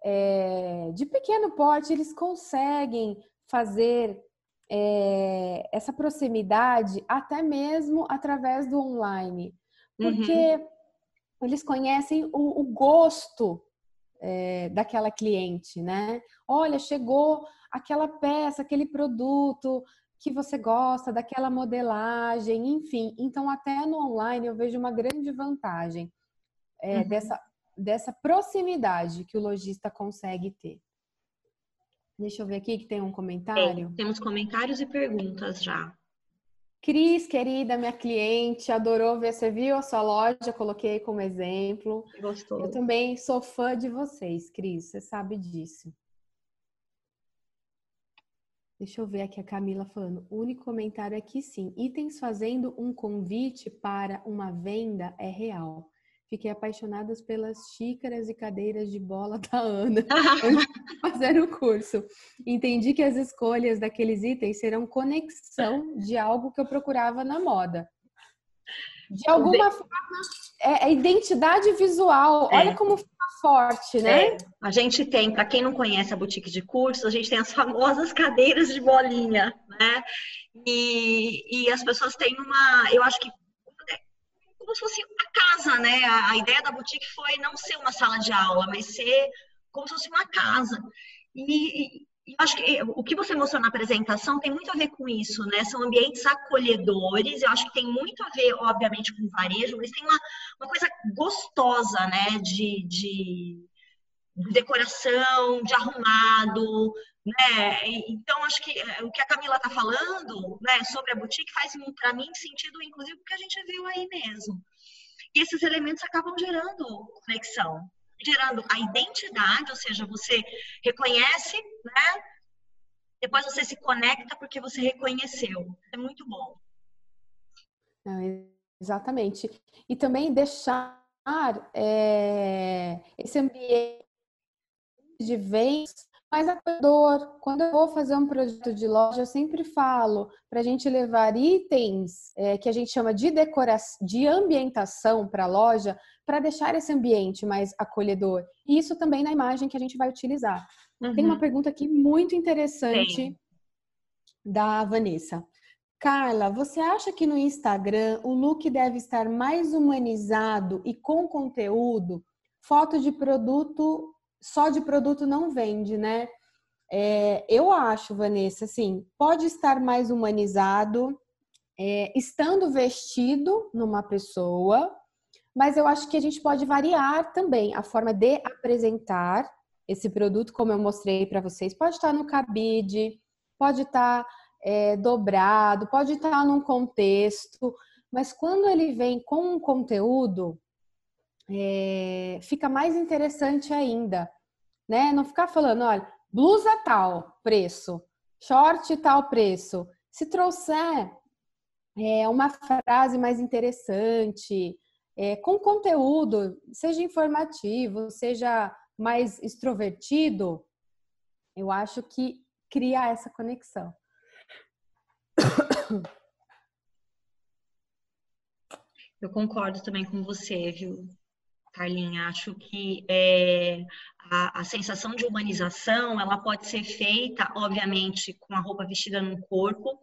é, de pequeno porte eles conseguem fazer é, essa proximidade até mesmo através do online, porque uhum. eles conhecem o, o gosto é, daquela cliente, né? Olha, chegou aquela peça, aquele produto que você gosta, daquela modelagem, enfim. Então, até no online eu vejo uma grande vantagem é, uhum. dessa, dessa proximidade que o lojista consegue ter. Deixa eu ver aqui que tem um comentário. Temos comentários e perguntas já. Cris, querida, minha cliente, adorou ver. Você viu a sua loja? Coloquei como exemplo. Gostou. Eu também sou fã de vocês, Cris. Você sabe disso. Deixa eu ver aqui a Camila falando. O único comentário é que sim. Itens fazendo um convite para uma venda é real. Fiquei apaixonada pelas xícaras e cadeiras de bola da Ana antes de fazer o curso. Entendi que as escolhas daqueles itens serão conexão de algo que eu procurava na moda. De alguma forma, é, é identidade visual. É. Olha como fica forte, né? É. A gente tem, para quem não conhece a boutique de cursos, a gente tem as famosas cadeiras de bolinha, né? E, e as pessoas têm uma, eu acho que como se fosse uma casa, né? A, a ideia da boutique foi não ser uma sala de aula, mas ser como se fosse uma casa. E, eu acho que o que você mostrou na apresentação tem muito a ver com isso, né? São ambientes acolhedores, eu acho que tem muito a ver, obviamente, com varejo, mas tem uma, uma coisa gostosa, né? De, de decoração, de arrumado, né? Então, acho que eh, o que a Camila está falando né, sobre a boutique faz, para mim, sentido, inclusive, porque a gente viu aí mesmo. E esses elementos acabam gerando conexão, gerando a identidade, ou seja, você reconhece, né? Depois você se conecta porque você reconheceu. É muito bom. É, exatamente. E também deixar é, esse ambiente de vez mais acolhedor. Quando eu vou fazer um projeto de loja, eu sempre falo para a gente levar itens é, que a gente chama de decoração, de ambientação para a loja, para deixar esse ambiente mais acolhedor. E isso também na imagem que a gente vai utilizar. Uhum. Tem uma uhum. pergunta aqui muito interessante Sim. da Vanessa. Carla, você acha que no Instagram o look deve estar mais humanizado e com conteúdo? Foto de produto só de produto não vende, né? É, eu acho, Vanessa, assim, pode estar mais humanizado, é, estando vestido numa pessoa, mas eu acho que a gente pode variar também a forma de apresentar esse produto, como eu mostrei para vocês. Pode estar no cabide, pode estar é, dobrado, pode estar num contexto, mas quando ele vem com um conteúdo, é, fica mais interessante ainda, né? Não ficar falando, olha, blusa tal preço, short tal preço. Se trouxer é, uma frase mais interessante, é, com conteúdo, seja informativo, seja mais extrovertido, eu acho que cria essa conexão. Eu concordo também com você, viu? Carlinha. Acho que é, a, a, sensação de humanização ela pode ser feita, obviamente, com a roupa vestida no corpo,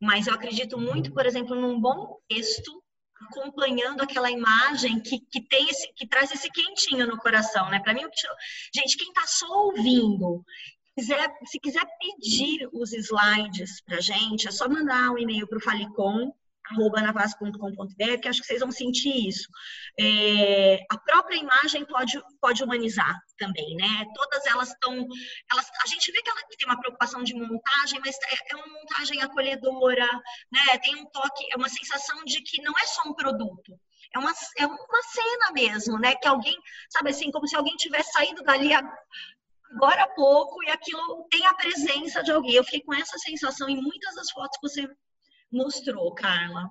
mas eu acredito muito, por exemplo, num bom texto acompanhando aquela imagem que, que tem esse, que traz esse quentinho no coração, né? Para mim, gente, quem está só ouvindo quiser, se quiser pedir os slides para gente, é só mandar um e-mail para o Falicom, navas.com.br, que acho que vocês vão sentir isso. É, a própria imagem pode, pode humanizar também, né? Todas elas estão. Elas, a gente vê que ela tem uma preocupação de montagem, mas é, é uma montagem acolhedora, né? Tem um toque, é uma sensação de que não é só um produto. É uma, é uma cena mesmo, né? Que alguém, sabe assim, como se alguém tivesse saído dali agora há pouco e aquilo tem a presença de alguém. Eu fiquei com essa sensação em muitas das fotos que você mostrou, Carla.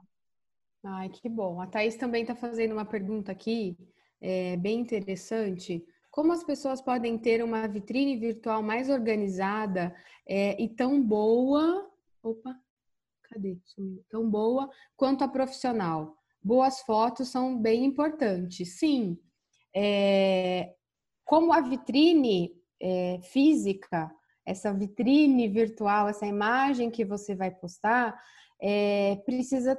Ai, que bom. A Thaís também está fazendo uma pergunta aqui é, bem interessante como as pessoas podem ter uma vitrine virtual mais organizada é, e tão boa. Opa, cadê? Tão boa quanto a profissional. Boas fotos são bem importantes, sim. É, como a vitrine é, física, essa vitrine virtual, essa imagem que você vai postar, é, precisa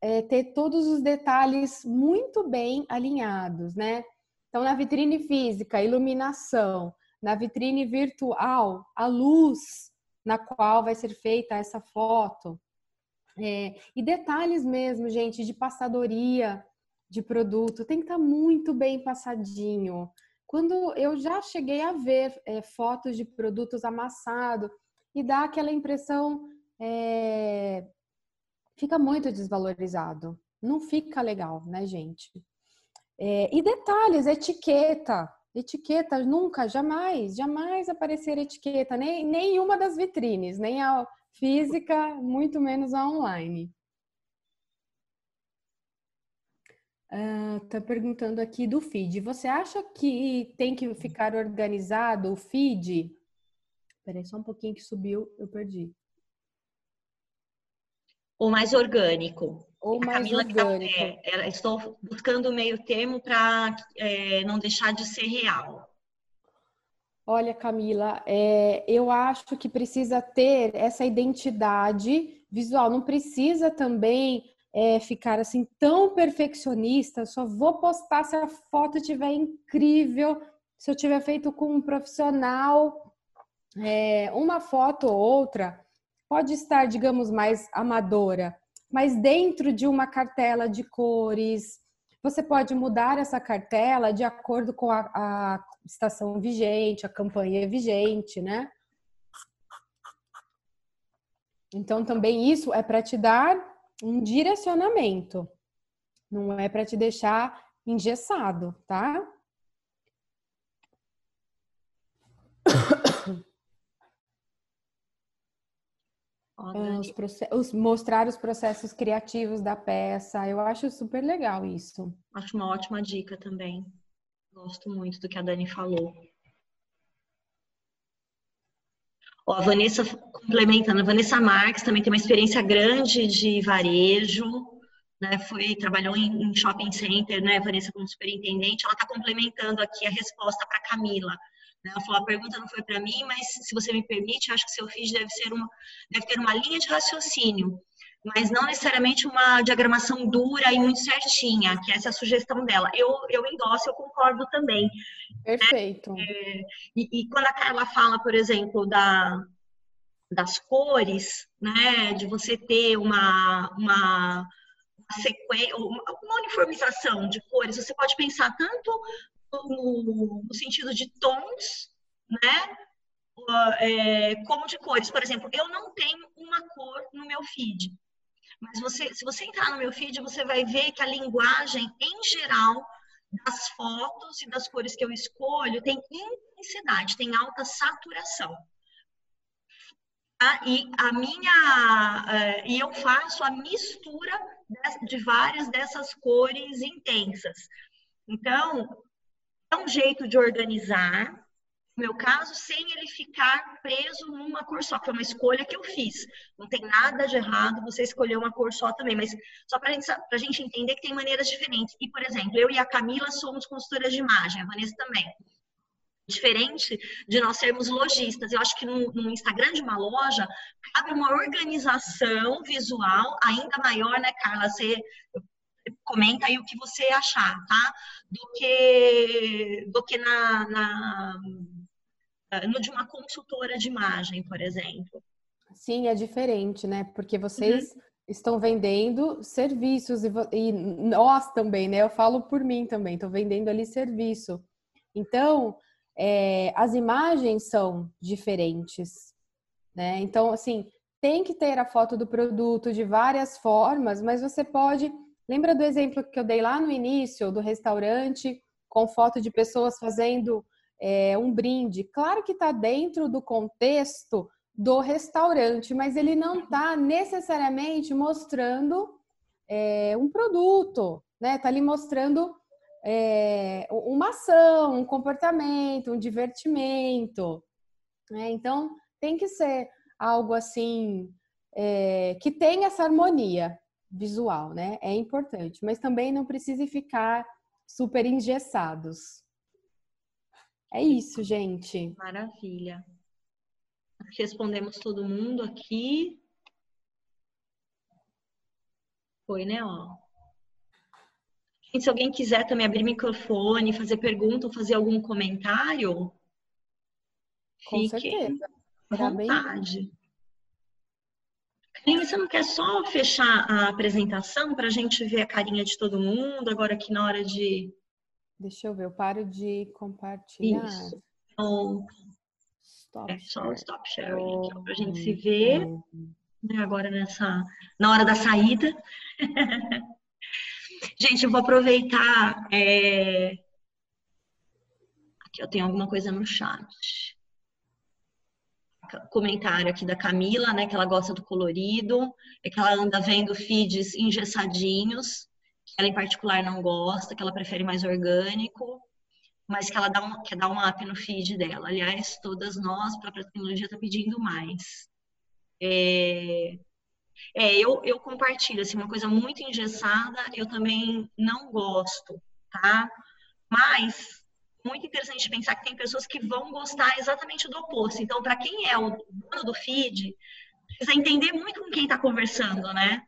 é, ter todos os detalhes muito bem alinhados, né? Então, na vitrine física, iluminação, na vitrine virtual, a luz na qual vai ser feita essa foto. É, e detalhes mesmo, gente, de passadoria de produto, tem que estar tá muito bem passadinho. Quando eu já cheguei a ver é, fotos de produtos amassados e dá aquela impressão, é, fica muito desvalorizado. Não fica legal, né, gente? É, e detalhes, etiqueta. Etiqueta, nunca, jamais, jamais aparecer etiqueta, nem nenhuma das vitrines, nem a física, muito menos a online. Uh, tá perguntando aqui do feed. Você acha que tem que ficar organizado o feed? Peraí, só um pouquinho que subiu, eu perdi. Ou mais orgânico? Ou mais Camila orgânico. Tá, é, estou buscando o meio termo para é, não deixar de ser real. Olha, Camila, é, eu acho que precisa ter essa identidade visual. Não precisa também é, ficar assim tão perfeccionista. Só vou postar se a foto estiver incrível, se eu tiver feito com um profissional. É, uma foto ou outra pode estar, digamos, mais amadora, mas dentro de uma cartela de cores. Você pode mudar essa cartela de acordo com a, a estação vigente, a campanha vigente, né? Então, também isso é para te dar um direcionamento, não é para te deixar engessado, tá? Os, os, mostrar os processos criativos da peça. Eu acho super legal isso. Acho uma ótima dica também. Gosto muito do que a Dani falou. A Vanessa, complementando, a Vanessa Marques também tem uma experiência grande de varejo, né? Foi, trabalhou em, em shopping center, né? Vanessa como superintendente. Ela está complementando aqui a resposta para Camila. Né? Ela falou, a pergunta não foi para mim, mas se você me permite, acho que seu feed deve, ser uma, deve ter uma linha de raciocínio, mas não necessariamente uma diagramação dura e muito certinha, que essa é a sugestão dela. Eu, eu endosso, eu concordo também. Perfeito. É, e, e, quando a Carla fala, por exemplo, da, das cores, né, de você ter uma, uma, sequência, uma uniformização de cores, você pode pensar tanto no, no sentido de tons, né? É, como de cores. Por exemplo, eu não tenho uma cor no meu feed. Mas você, se você entrar no meu feed, você vai ver que a linguagem, em geral, das fotos e das cores que eu escolho tem intensidade, tem alta saturação. Ah, e a minha uh, e eu faço a mistura de várias dessas cores intensas. Então, é um jeito de organizar, no meu caso, sem ele ficar preso numa cor só, que é uma escolha que eu fiz. Não tem nada de errado você escolher uma cor só também, mas só para a gente entender que tem maneiras diferentes. E, por exemplo, eu e a Camila somos consultoras de imagem, a Vanessa também. Diferente de nós sermos lojistas. Eu acho que no, no Instagram de uma loja cabe uma organização visual ainda maior, né, Carla? Você, comenta aí o que você achar, tá? Do que, do que na, na no de uma consultora de imagem, por exemplo. Sim, é diferente, né? Porque vocês uhum. estão vendendo serviços e, e, nós também, né? Eu falo por mim também, estou vendendo ali serviço. Então, é, as imagens são diferentes, né? Então, assim, tem que ter a foto do produto de várias formas, mas você pode Lembra do exemplo que eu dei lá no início do restaurante com foto de pessoas fazendo é, um brinde? Claro que está dentro do contexto do restaurante, mas ele não está necessariamente mostrando é, um produto, né? Está ali mostrando é, uma ação, um comportamento, um divertimento. Né? Então, tem que ser algo assim é, que tenha essa harmonia visual, né? É importante, mas também não precise ficar super engessados. É isso, gente. Maravilha. Respondemos todo mundo aqui. Foi, né? Ó. Se alguém quiser também abrir microfone, fazer pergunta ou fazer algum comentário, Com fique certeza. à vontade. Bem... você não quer só fechar a apresentação para a gente ver a carinha de todo mundo agora aqui na hora de. Deixa eu ver, eu paro de compartilhar. Isso. Então, stop é só o stop sharing aqui para a gente se ver né, agora nessa na hora da saída. Gente, eu vou aproveitar. É... Aqui eu tenho alguma coisa no chat. Comentário aqui da Camila, né? Que ela gosta do colorido, é que ela anda vendo feeds engessadinhos, que ela em particular não gosta, que ela prefere mais orgânico, mas que ela dá um, quer dar um up no feed dela. Aliás, todas nós, a própria tecnologia está pedindo mais. É... É, eu, eu compartilho, assim, uma coisa muito engessada, eu também não gosto, tá? Mas, muito interessante pensar que tem pessoas que vão gostar exatamente do oposto. Então, para quem é o dono do feed, precisa entender muito com quem está conversando, né?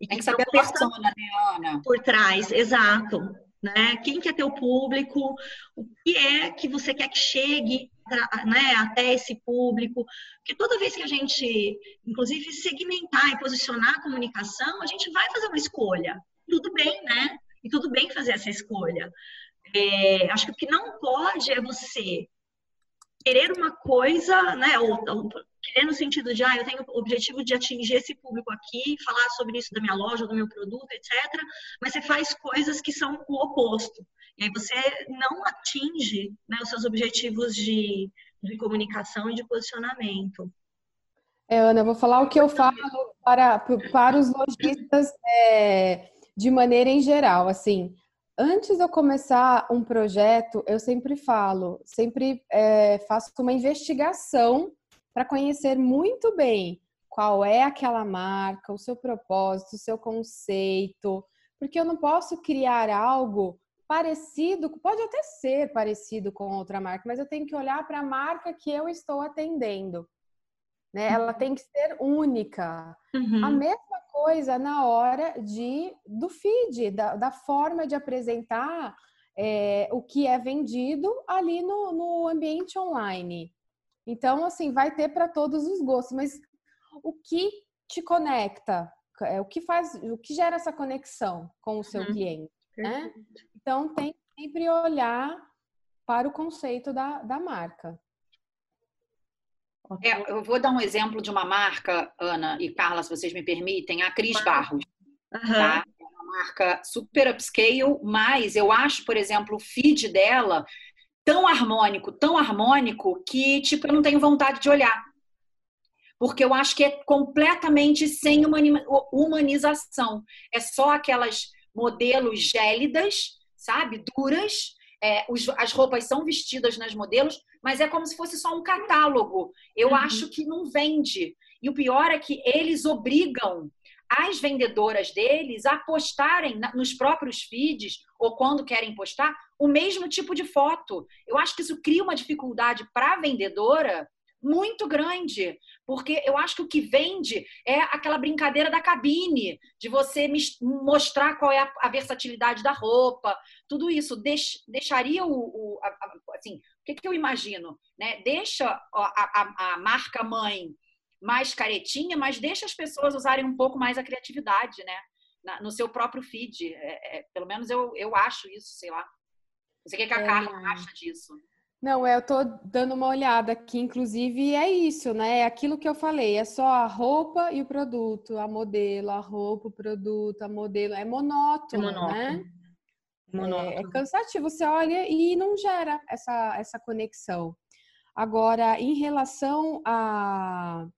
E tem que saber a persona, né, Ana? Por trás, exato. Né? Quem que é teu público? O que é que você quer que chegue né, até esse público, porque toda vez que a gente, inclusive, segmentar e posicionar a comunicação, a gente vai fazer uma escolha. Tudo bem, né? E tudo bem fazer essa escolha. É, acho que o que não pode é você querer uma coisa, né? Ou, ou querer no sentido de, ah, eu tenho o objetivo de atingir esse público aqui, falar sobre isso da minha loja, do meu produto, etc. Mas você faz coisas que são o oposto. E aí você não atinge né, os seus objetivos de, de comunicação e de posicionamento. É, Ana, eu vou falar o que eu falo para, para os lojistas é, de maneira em geral. Assim, antes de eu começar um projeto, eu sempre falo, sempre é, faço uma investigação para conhecer muito bem qual é aquela marca, o seu propósito, o seu conceito, porque eu não posso criar algo parecido, pode até ser parecido com outra marca, mas eu tenho que olhar para a marca que eu estou atendendo. Né? Ela tem que ser única. Uhum. A mesma coisa na hora de do feed, da, da forma de apresentar é, o que é vendido ali no, no ambiente online. Então, assim, vai ter para todos os gostos, mas o que te conecta? É, o que faz, o que gera essa conexão com o seu uhum. cliente? Né? Então, tem que sempre olhar para o conceito da, da marca. É, eu vou dar um exemplo de uma marca, Ana e Carla, se vocês me permitem, a Cris Barros. Uhum. Tá? É uma marca super upscale, mas eu acho, por exemplo, o feed dela tão harmônico, tão harmônico, que tipo, eu não tenho vontade de olhar. Porque eu acho que é completamente sem humanização. É só aquelas modelos gélidas, sabe? Duras. É, os, as roupas são vestidas nas modelos, mas é como se fosse só um catálogo. Eu uhum. acho que não vende. E o pior é que eles obrigam as vendedoras deles a postarem nos próprios feeds ou quando querem postar o mesmo tipo de foto. Eu acho que isso cria uma dificuldade para a vendedora muito grande, porque eu acho que o que vende é aquela brincadeira da cabine, de você mostrar qual é a, a versatilidade da roupa, tudo isso Deix, deixaria o, o a, a, assim, o que, que eu imagino, né? Deixa a, a, marca mãe mais caretinha, mas deixa as pessoas usarem um pouco mais a criatividade, né? Na, no seu próprio feed, é, é, pelo menos eu, eu acho isso, sei lá. Não sei o que, que a é, Carla acha disso. Não, é, eu tô dando uma olhada aqui, inclusive é isso, né? É aquilo que eu falei, é só a roupa e o produto, a modelo, a roupa, o produto, a modelo, é monótono, é monótono. né? Monótono. É, é cansativo, você olha e não gera essa, essa conexão. Agora, em relação a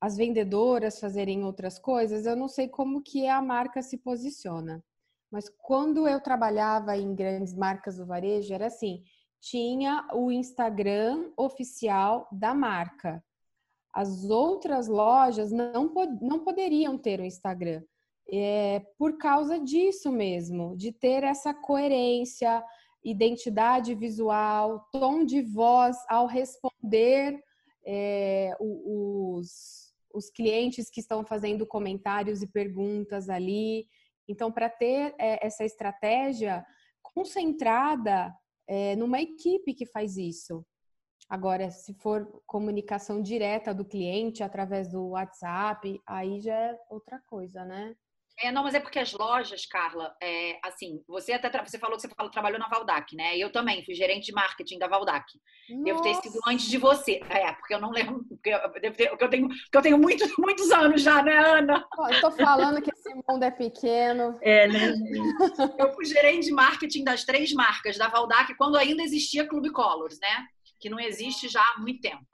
as vendedoras fazerem outras coisas, eu não sei como que a marca se posiciona. Mas quando eu trabalhava em grandes marcas do varejo, era assim: tinha o Instagram oficial da marca. As outras lojas não, não poderiam ter o Instagram. É, por causa disso mesmo, de ter essa coerência, identidade visual, tom de voz ao responder é, os, os clientes que estão fazendo comentários e perguntas ali. Então, para ter é, essa estratégia concentrada é, numa equipe que faz isso. Agora, se for comunicação direta do cliente através do WhatsApp, aí já é outra coisa, né? É, não, mas é porque as lojas, Carla, é, assim, você até você falou que você falou, trabalhou na Valdac, né? Eu também fui gerente de marketing da Valdac. Nossa. Devo ter sido antes de você. É, porque eu não lembro, porque eu, ter, porque eu tenho, porque eu tenho muitos, muitos anos já, né, Ana? Eu tô falando que esse mundo é pequeno. É, né? Eu fui gerente de marketing das três marcas da Valdac quando ainda existia Clube Colors, né? Que não existe já há muito tempo.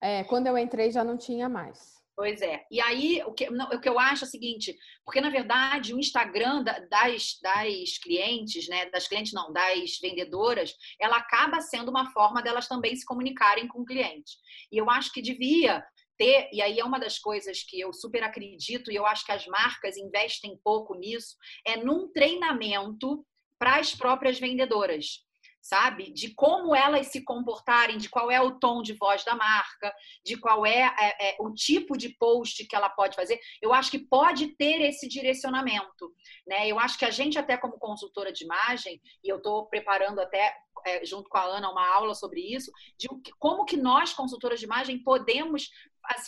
É, quando eu entrei já não tinha mais. Pois é. E aí, o que, não, o que eu acho é o seguinte, porque na verdade o Instagram das, das clientes, né, das clientes não, das vendedoras, ela acaba sendo uma forma delas também se comunicarem com o cliente. E eu acho que devia ter, e aí é uma das coisas que eu super acredito, e eu acho que as marcas investem pouco nisso, é num treinamento para as próprias vendedoras sabe? De como elas se comportarem, de qual é o tom de voz da marca, de qual é, é, é, o tipo de post que ela pode fazer. Eu acho que pode ter esse direcionamento, né? Eu acho que a gente até como consultora de imagem, e eu estou preparando até é, junto com a Ana uma aula sobre isso, de como que nós consultoras de imagem podemos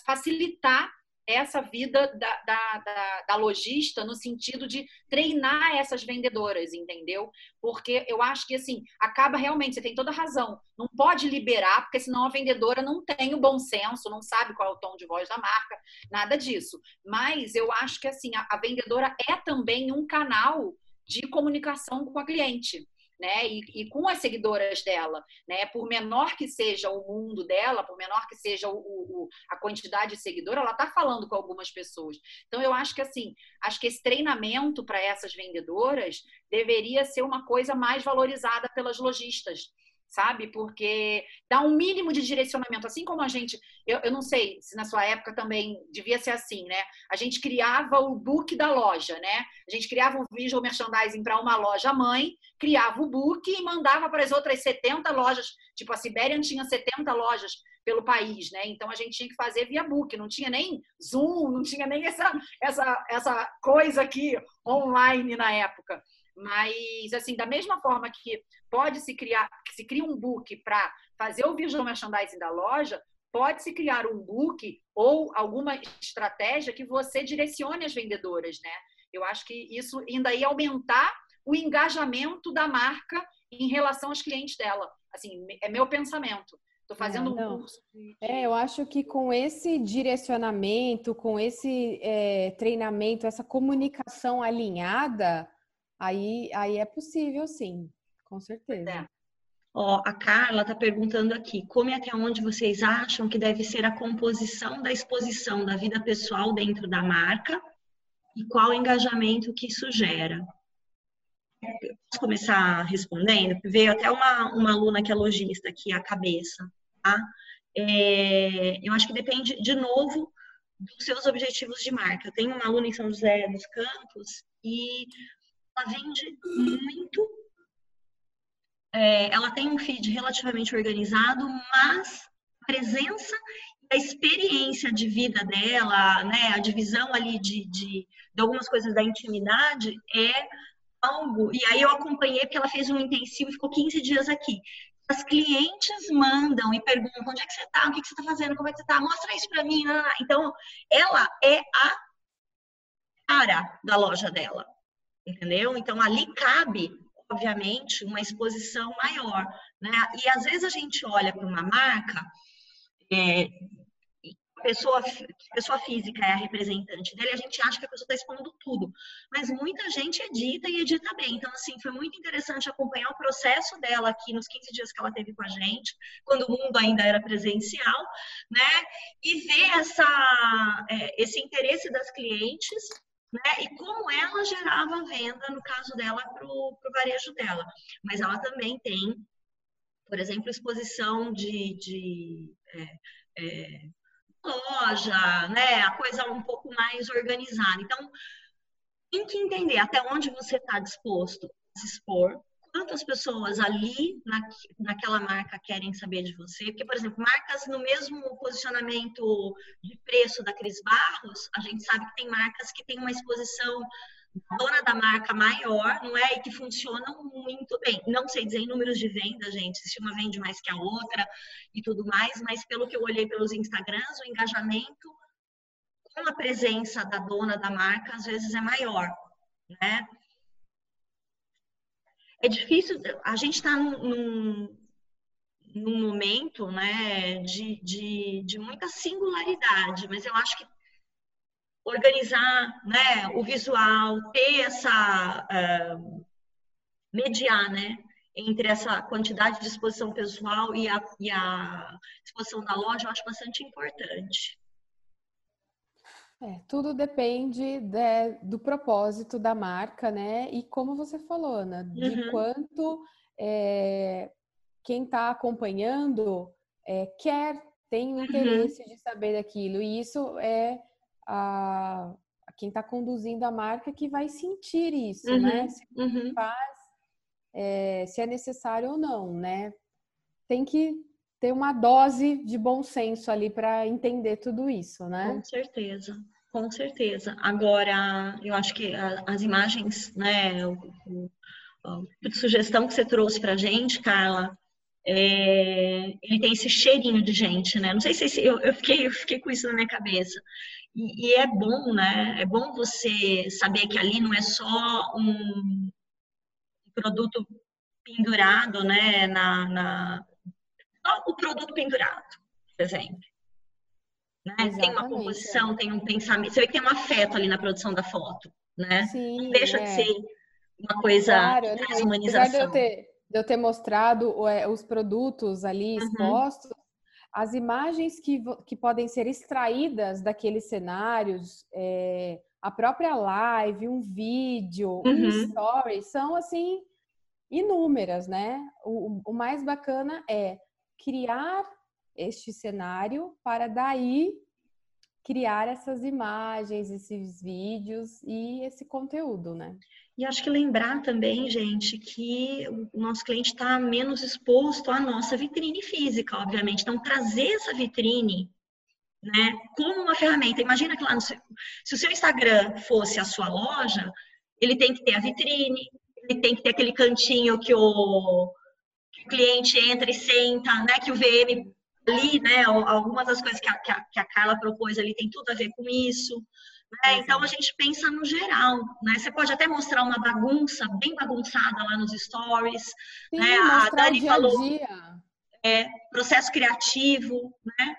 facilitar essa vida da, da, da, da, lojista no sentido de treinar essas vendedoras, entendeu? Porque eu acho que assim, acaba realmente, você tem toda razão, não pode liberar, porque senão a vendedora não tem o bom senso, não sabe qual é o tom de voz da marca, nada disso. Mas eu acho que assim, a, a vendedora é também um canal de comunicação com a cliente né? E, e, com as seguidoras dela, né? Por menor que seja o mundo dela, por menor que seja o, o, a quantidade de seguidora, ela está falando com algumas pessoas. Então eu acho que assim, acho que esse treinamento para essas vendedoras deveria ser uma coisa mais valorizada pelas lojistas sabe? Porque dá um mínimo de direcionamento. Assim como a gente, eu, eu não sei se na sua época também devia ser assim, né? A gente criava o book da loja, né? A gente criava um visual merchandising para uma loja mãe, criava o book e mandava para as outras 70 lojas. Tipo, a Siberian tinha 70 lojas pelo país, né? Então a gente tinha que fazer via book, não tinha nem Zoom, não tinha nem essa, essa, essa coisa aqui online na época. Mas, assim, da mesma forma que pode se criar, se cria um book para fazer o visual merchandising da loja, pode se criar um book ou alguma estratégia que você direcione as vendedoras, né? Eu acho que isso ainda ia aumentar o engajamento da marca em relação aos clientes dela. Assim, é meu pensamento. Estou fazendo é, um curso. De... É, eu acho que com esse direcionamento, com esse é, treinamento, essa comunicação alinhada, Aí, aí é possível, sim, com certeza. É. Ó, a Carla está perguntando aqui, como e até onde vocês acham que deve ser a composição da exposição da vida pessoal dentro da marca e qual o engajamento que isso gera? Posso começar respondendo? Veio até uma, uma aluna que é lojista aqui, a cabeça, tá? É, eu acho que depende, de novo, dos seus objetivos de marca. Eu tenho uma aluna em São José dos Campos e ela vende muito. É, ela tem um feed relativamente organizado, mas a presença e a experiência de vida dela, né, a divisão ali de, de, de algumas coisas da intimidade é algo. E aí eu acompanhei porque ela fez um intensivo e ficou 15 dias aqui. As clientes mandam e perguntam onde é que você está, o que, que você está fazendo, como é que você está, mostra isso para mim. Então, ela é a cara da loja dela entendeu? Então ali cabe, obviamente, uma exposição maior, né? E às vezes a gente olha para uma marca, é, pessoa, pessoa física é a representante dele, a gente acha que a pessoa está expondo tudo. Mas muita gente edita e edita bem. Então, assim, foi muito interessante acompanhar o processo dela aqui nos 15 dias que ela teve com a gente, quando o mundo ainda era presencial, né? E ver essa, é, esse interesse das clientes né? E como ela gerava venda, no caso dela, para o varejo dela. Mas ela também tem, por exemplo, exposição de, de é, é, loja, né? A coisa um pouco mais organizada. Então, tem que entender até onde você está disposto a se expor, quantas pessoas ali na, naquela marca querem saber de você. Porque, por exemplo, marcas no mesmo posicionamento de preço da Cris Barros, a gente sabe que tem marcas que têm uma exposição dona da marca maior, não é? E que funcionam muito bem. Não sei dizer em números de venda, gente, se uma vende mais que a outra e tudo mais, mas pelo que eu olhei pelos Instagrams, o engajamento com a presença da dona da marca às vezes é maior, né? É difícil, a gente está num, num momento né, de, de, de muita singularidade, mas eu acho que organizar né, o visual, ter essa. Uh, mediar, né? Entre essa quantidade de exposição pessoal e a, e a exposição da loja, eu acho bastante importante. É, tudo depende de, do propósito da marca, né? E como você falou, Ana, de uhum. quanto é, quem está acompanhando é, quer, tem o uhum. interesse uhum. de saber daquilo. E isso é a, quem está conduzindo a marca que vai sentir isso, uhum. né? Se uhum. faz, é, se é necessário ou não, né? Tem que ter uma dose de bom senso ali para entender tudo isso, né? Com certeza, com certeza. Agora, eu acho que as imagens, né, o, o, a sugestão que você trouxe para gente, Carla, é, ele tem esse cheirinho de gente, né? Não sei se eu, eu, fiquei, eu fiquei com isso na minha cabeça. E, e, é bom, né? É bom você saber que ali não é só um produto pendurado, né? Na, na o produto pendurado, por exemplo. Né? Tem uma composição, é. tem um pensamento. Você vê que tem um afeto ali na produção da foto, né? Sim, não deixa é. de ser uma coisa claro, né? humanização. De eu, ter, de eu ter mostrado é, os produtos ali uhum. expostos, as imagens que, que podem ser extraídas daqueles cenários, é, a própria live, um vídeo, uhum. um story, são assim inúmeras, né? O, o mais bacana é criar este cenário para daí criar essas imagens, esses vídeos e esse conteúdo, né? E acho que lembrar também, gente, que o nosso cliente está menos exposto à nossa vitrine física, obviamente. Então, trazer essa vitrine, né, como uma ferramenta. Imagina que lá no seu, se o seu Instagram fosse a sua loja, ele tem que ter a vitrine, ele tem que ter aquele cantinho que o, o cliente entra e senta, né, que o VM ali, né, algumas das coisas que a, que a, que a Carla propôs ali tem tudo a ver com isso. Né? Então a gente pensa no geral, né? Você pode até mostrar uma bagunça bem bagunçada lá nos stories, Sim, né? A Dani dia falou dia. É, processo criativo, né?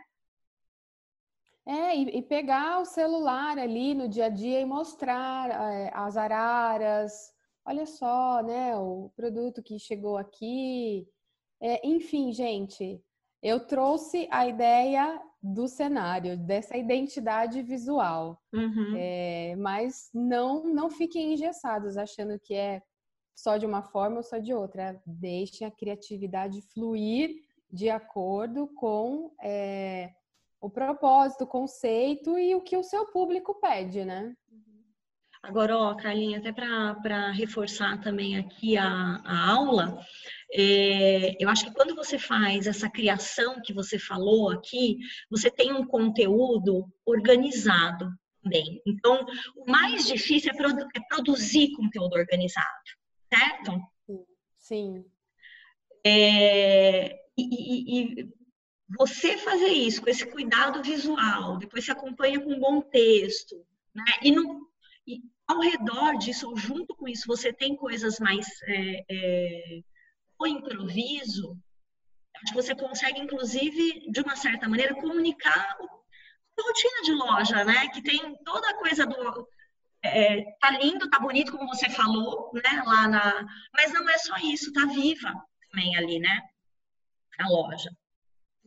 É, e, e, pegar o celular ali no dia a dia e mostrar é, as araras, olha só, né, o produto que chegou aqui. É, enfim, gente, eu trouxe a ideia do cenário, dessa identidade visual. Uhum. É, mas não, não fiquem engessados achando que é só de uma forma ou só de outra. Deixem a criatividade fluir de acordo com é, o propósito, o conceito e o que o seu público pede, né? Agora, ó, Carlinha, até para reforçar também aqui a, a aula, é, eu acho que quando você faz essa criação que você falou aqui, você tem um conteúdo organizado também. Então, o mais difícil é, produ é produzir conteúdo organizado, certo? Sim. É, e, e, e você fazer isso com esse cuidado visual, depois se acompanha com um bom texto, né? E, no, e ao redor disso, ou junto com isso, você tem coisas mais é, é, o improviso, acho que você consegue, inclusive, de uma certa maneira, comunicar a rotina de loja, né? Que tem toda a coisa do. É, tá lindo, tá bonito, como você falou, né? Lá na. Mas não é só isso, tá viva também ali, né? A loja.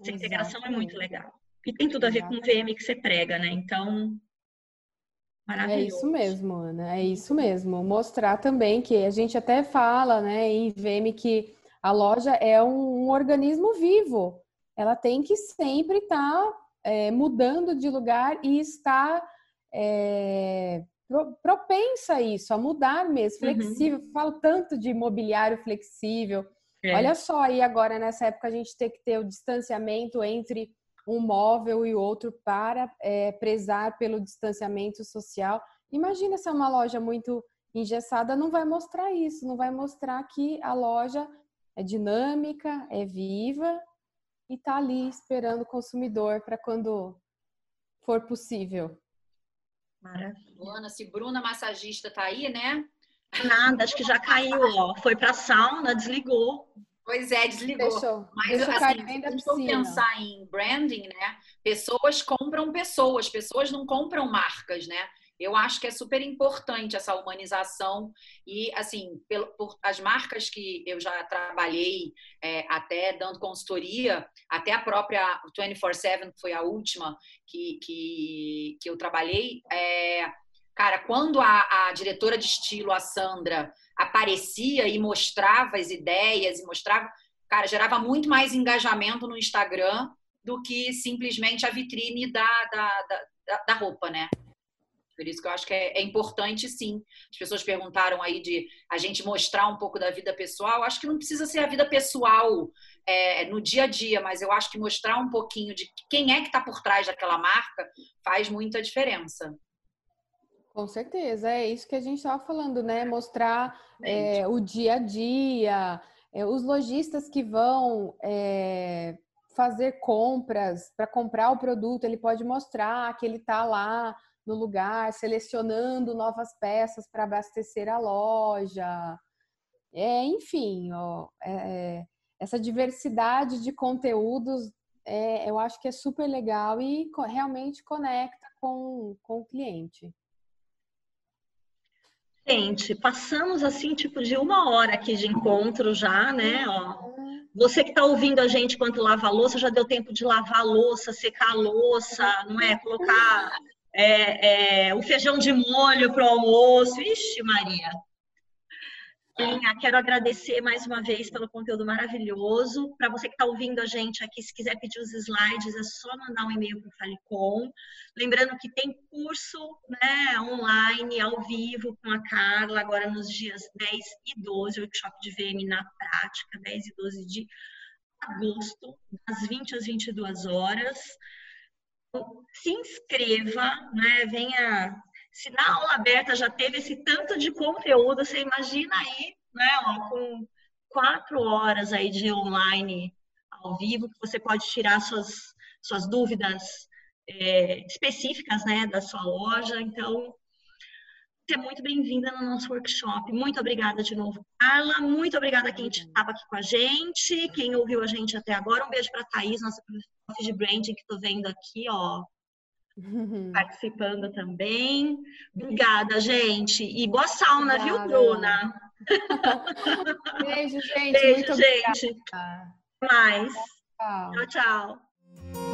Essa integração é muito legal. E tem tudo a ver com o VM que você prega, né? Então, É isso mesmo, Ana, é isso mesmo. Mostrar também que a gente até fala, né, em VM que a loja é um, um organismo vivo. Ela tem que sempre estar tá, é, mudando de lugar e estar é, propensa a isso, a mudar mesmo, uhum. flexível. Uhum. Falo tanto de imobiliário flexível. É. Olha só, aí agora nessa época a gente tem que ter o distanciamento entre um móvel e outro para é, prezar pelo distanciamento social. Imagina se é uma loja muito engessada, não vai mostrar isso, não vai mostrar que a loja é dinâmica, é viva e está ali esperando o consumidor para quando for possível. Maravilha. Luana, se Bruna massagista tá aí, né? Nada, acho que já caiu, ó. Foi para sauna, desligou. Pois é, desligou. Deixou, Mas deixou assim, se for pensar em branding, né? Pessoas compram pessoas, pessoas não compram marcas, né? Eu acho que é super importante essa humanização e, assim, pelo, por as marcas que eu já trabalhei, é, até dando consultoria, até a própria 24-7, que foi a última que, que, que eu trabalhei, é, cara, quando a, a diretora de estilo, a Sandra, aparecia e mostrava as ideias e mostrava, cara, gerava muito mais engajamento no Instagram do que simplesmente a vitrine da, da, da, da roupa, né? Por isso que eu acho que é, é, importante, sim. As pessoas perguntaram aí de a gente mostrar um pouco da vida pessoal. Acho que não precisa ser a vida pessoal é, no dia a dia, mas eu acho que mostrar um pouquinho de quem é que está por trás daquela marca faz muita diferença. Com certeza, é isso que a gente estava falando, né? Mostrar é, o dia a dia, é, os lojistas que vão é, fazer compras para comprar o produto, ele pode mostrar que ele está lá no lugar, selecionando novas peças para abastecer a loja. É, enfim, ó, é, é, essa diversidade de conteúdos é, eu acho que é super legal e realmente conecta com, com o cliente. Gente, passamos assim, tipo, de uma hora aqui de encontro já, né? Ó, você que está ouvindo a gente enquanto lava a louça, já deu tempo de lavar a louça, secar a louça, não é? Colocar é, é, o feijão de molho para o almoço. Ixi, Maria. Linha, quero agradecer mais uma vez pelo conteúdo maravilhoso. Para você que está ouvindo a gente aqui, se quiser pedir os slides, é só mandar um e-mail para o Falecom. Lembrando que tem curso né, online, ao vivo, com a Carla, agora nos dias 10 e 12, workshop de VM na prática, 10 e 12 de agosto, das 20 às 22 horas se inscreva, né? Venha. Se na aula aberta já teve esse tanto de conteúdo, você imagina aí, né? Ó, com quatro horas aí de online ao vivo, que você pode tirar suas, suas dúvidas é, específicas, né, da sua loja. Então, é muito bem-vinda no nosso workshop. Muito obrigada de novo, Carla. Muito obrigada a quem estava aqui com a gente, quem ouviu a gente até agora. Um beijo para a Thaís, nossa de branding que estou vendo aqui, ó, participando também. Obrigada, gente. E boa sauna, obrigada. viu, Bruna? Beijo, gente. Beijo, gente. Até mais. tchau. tchau.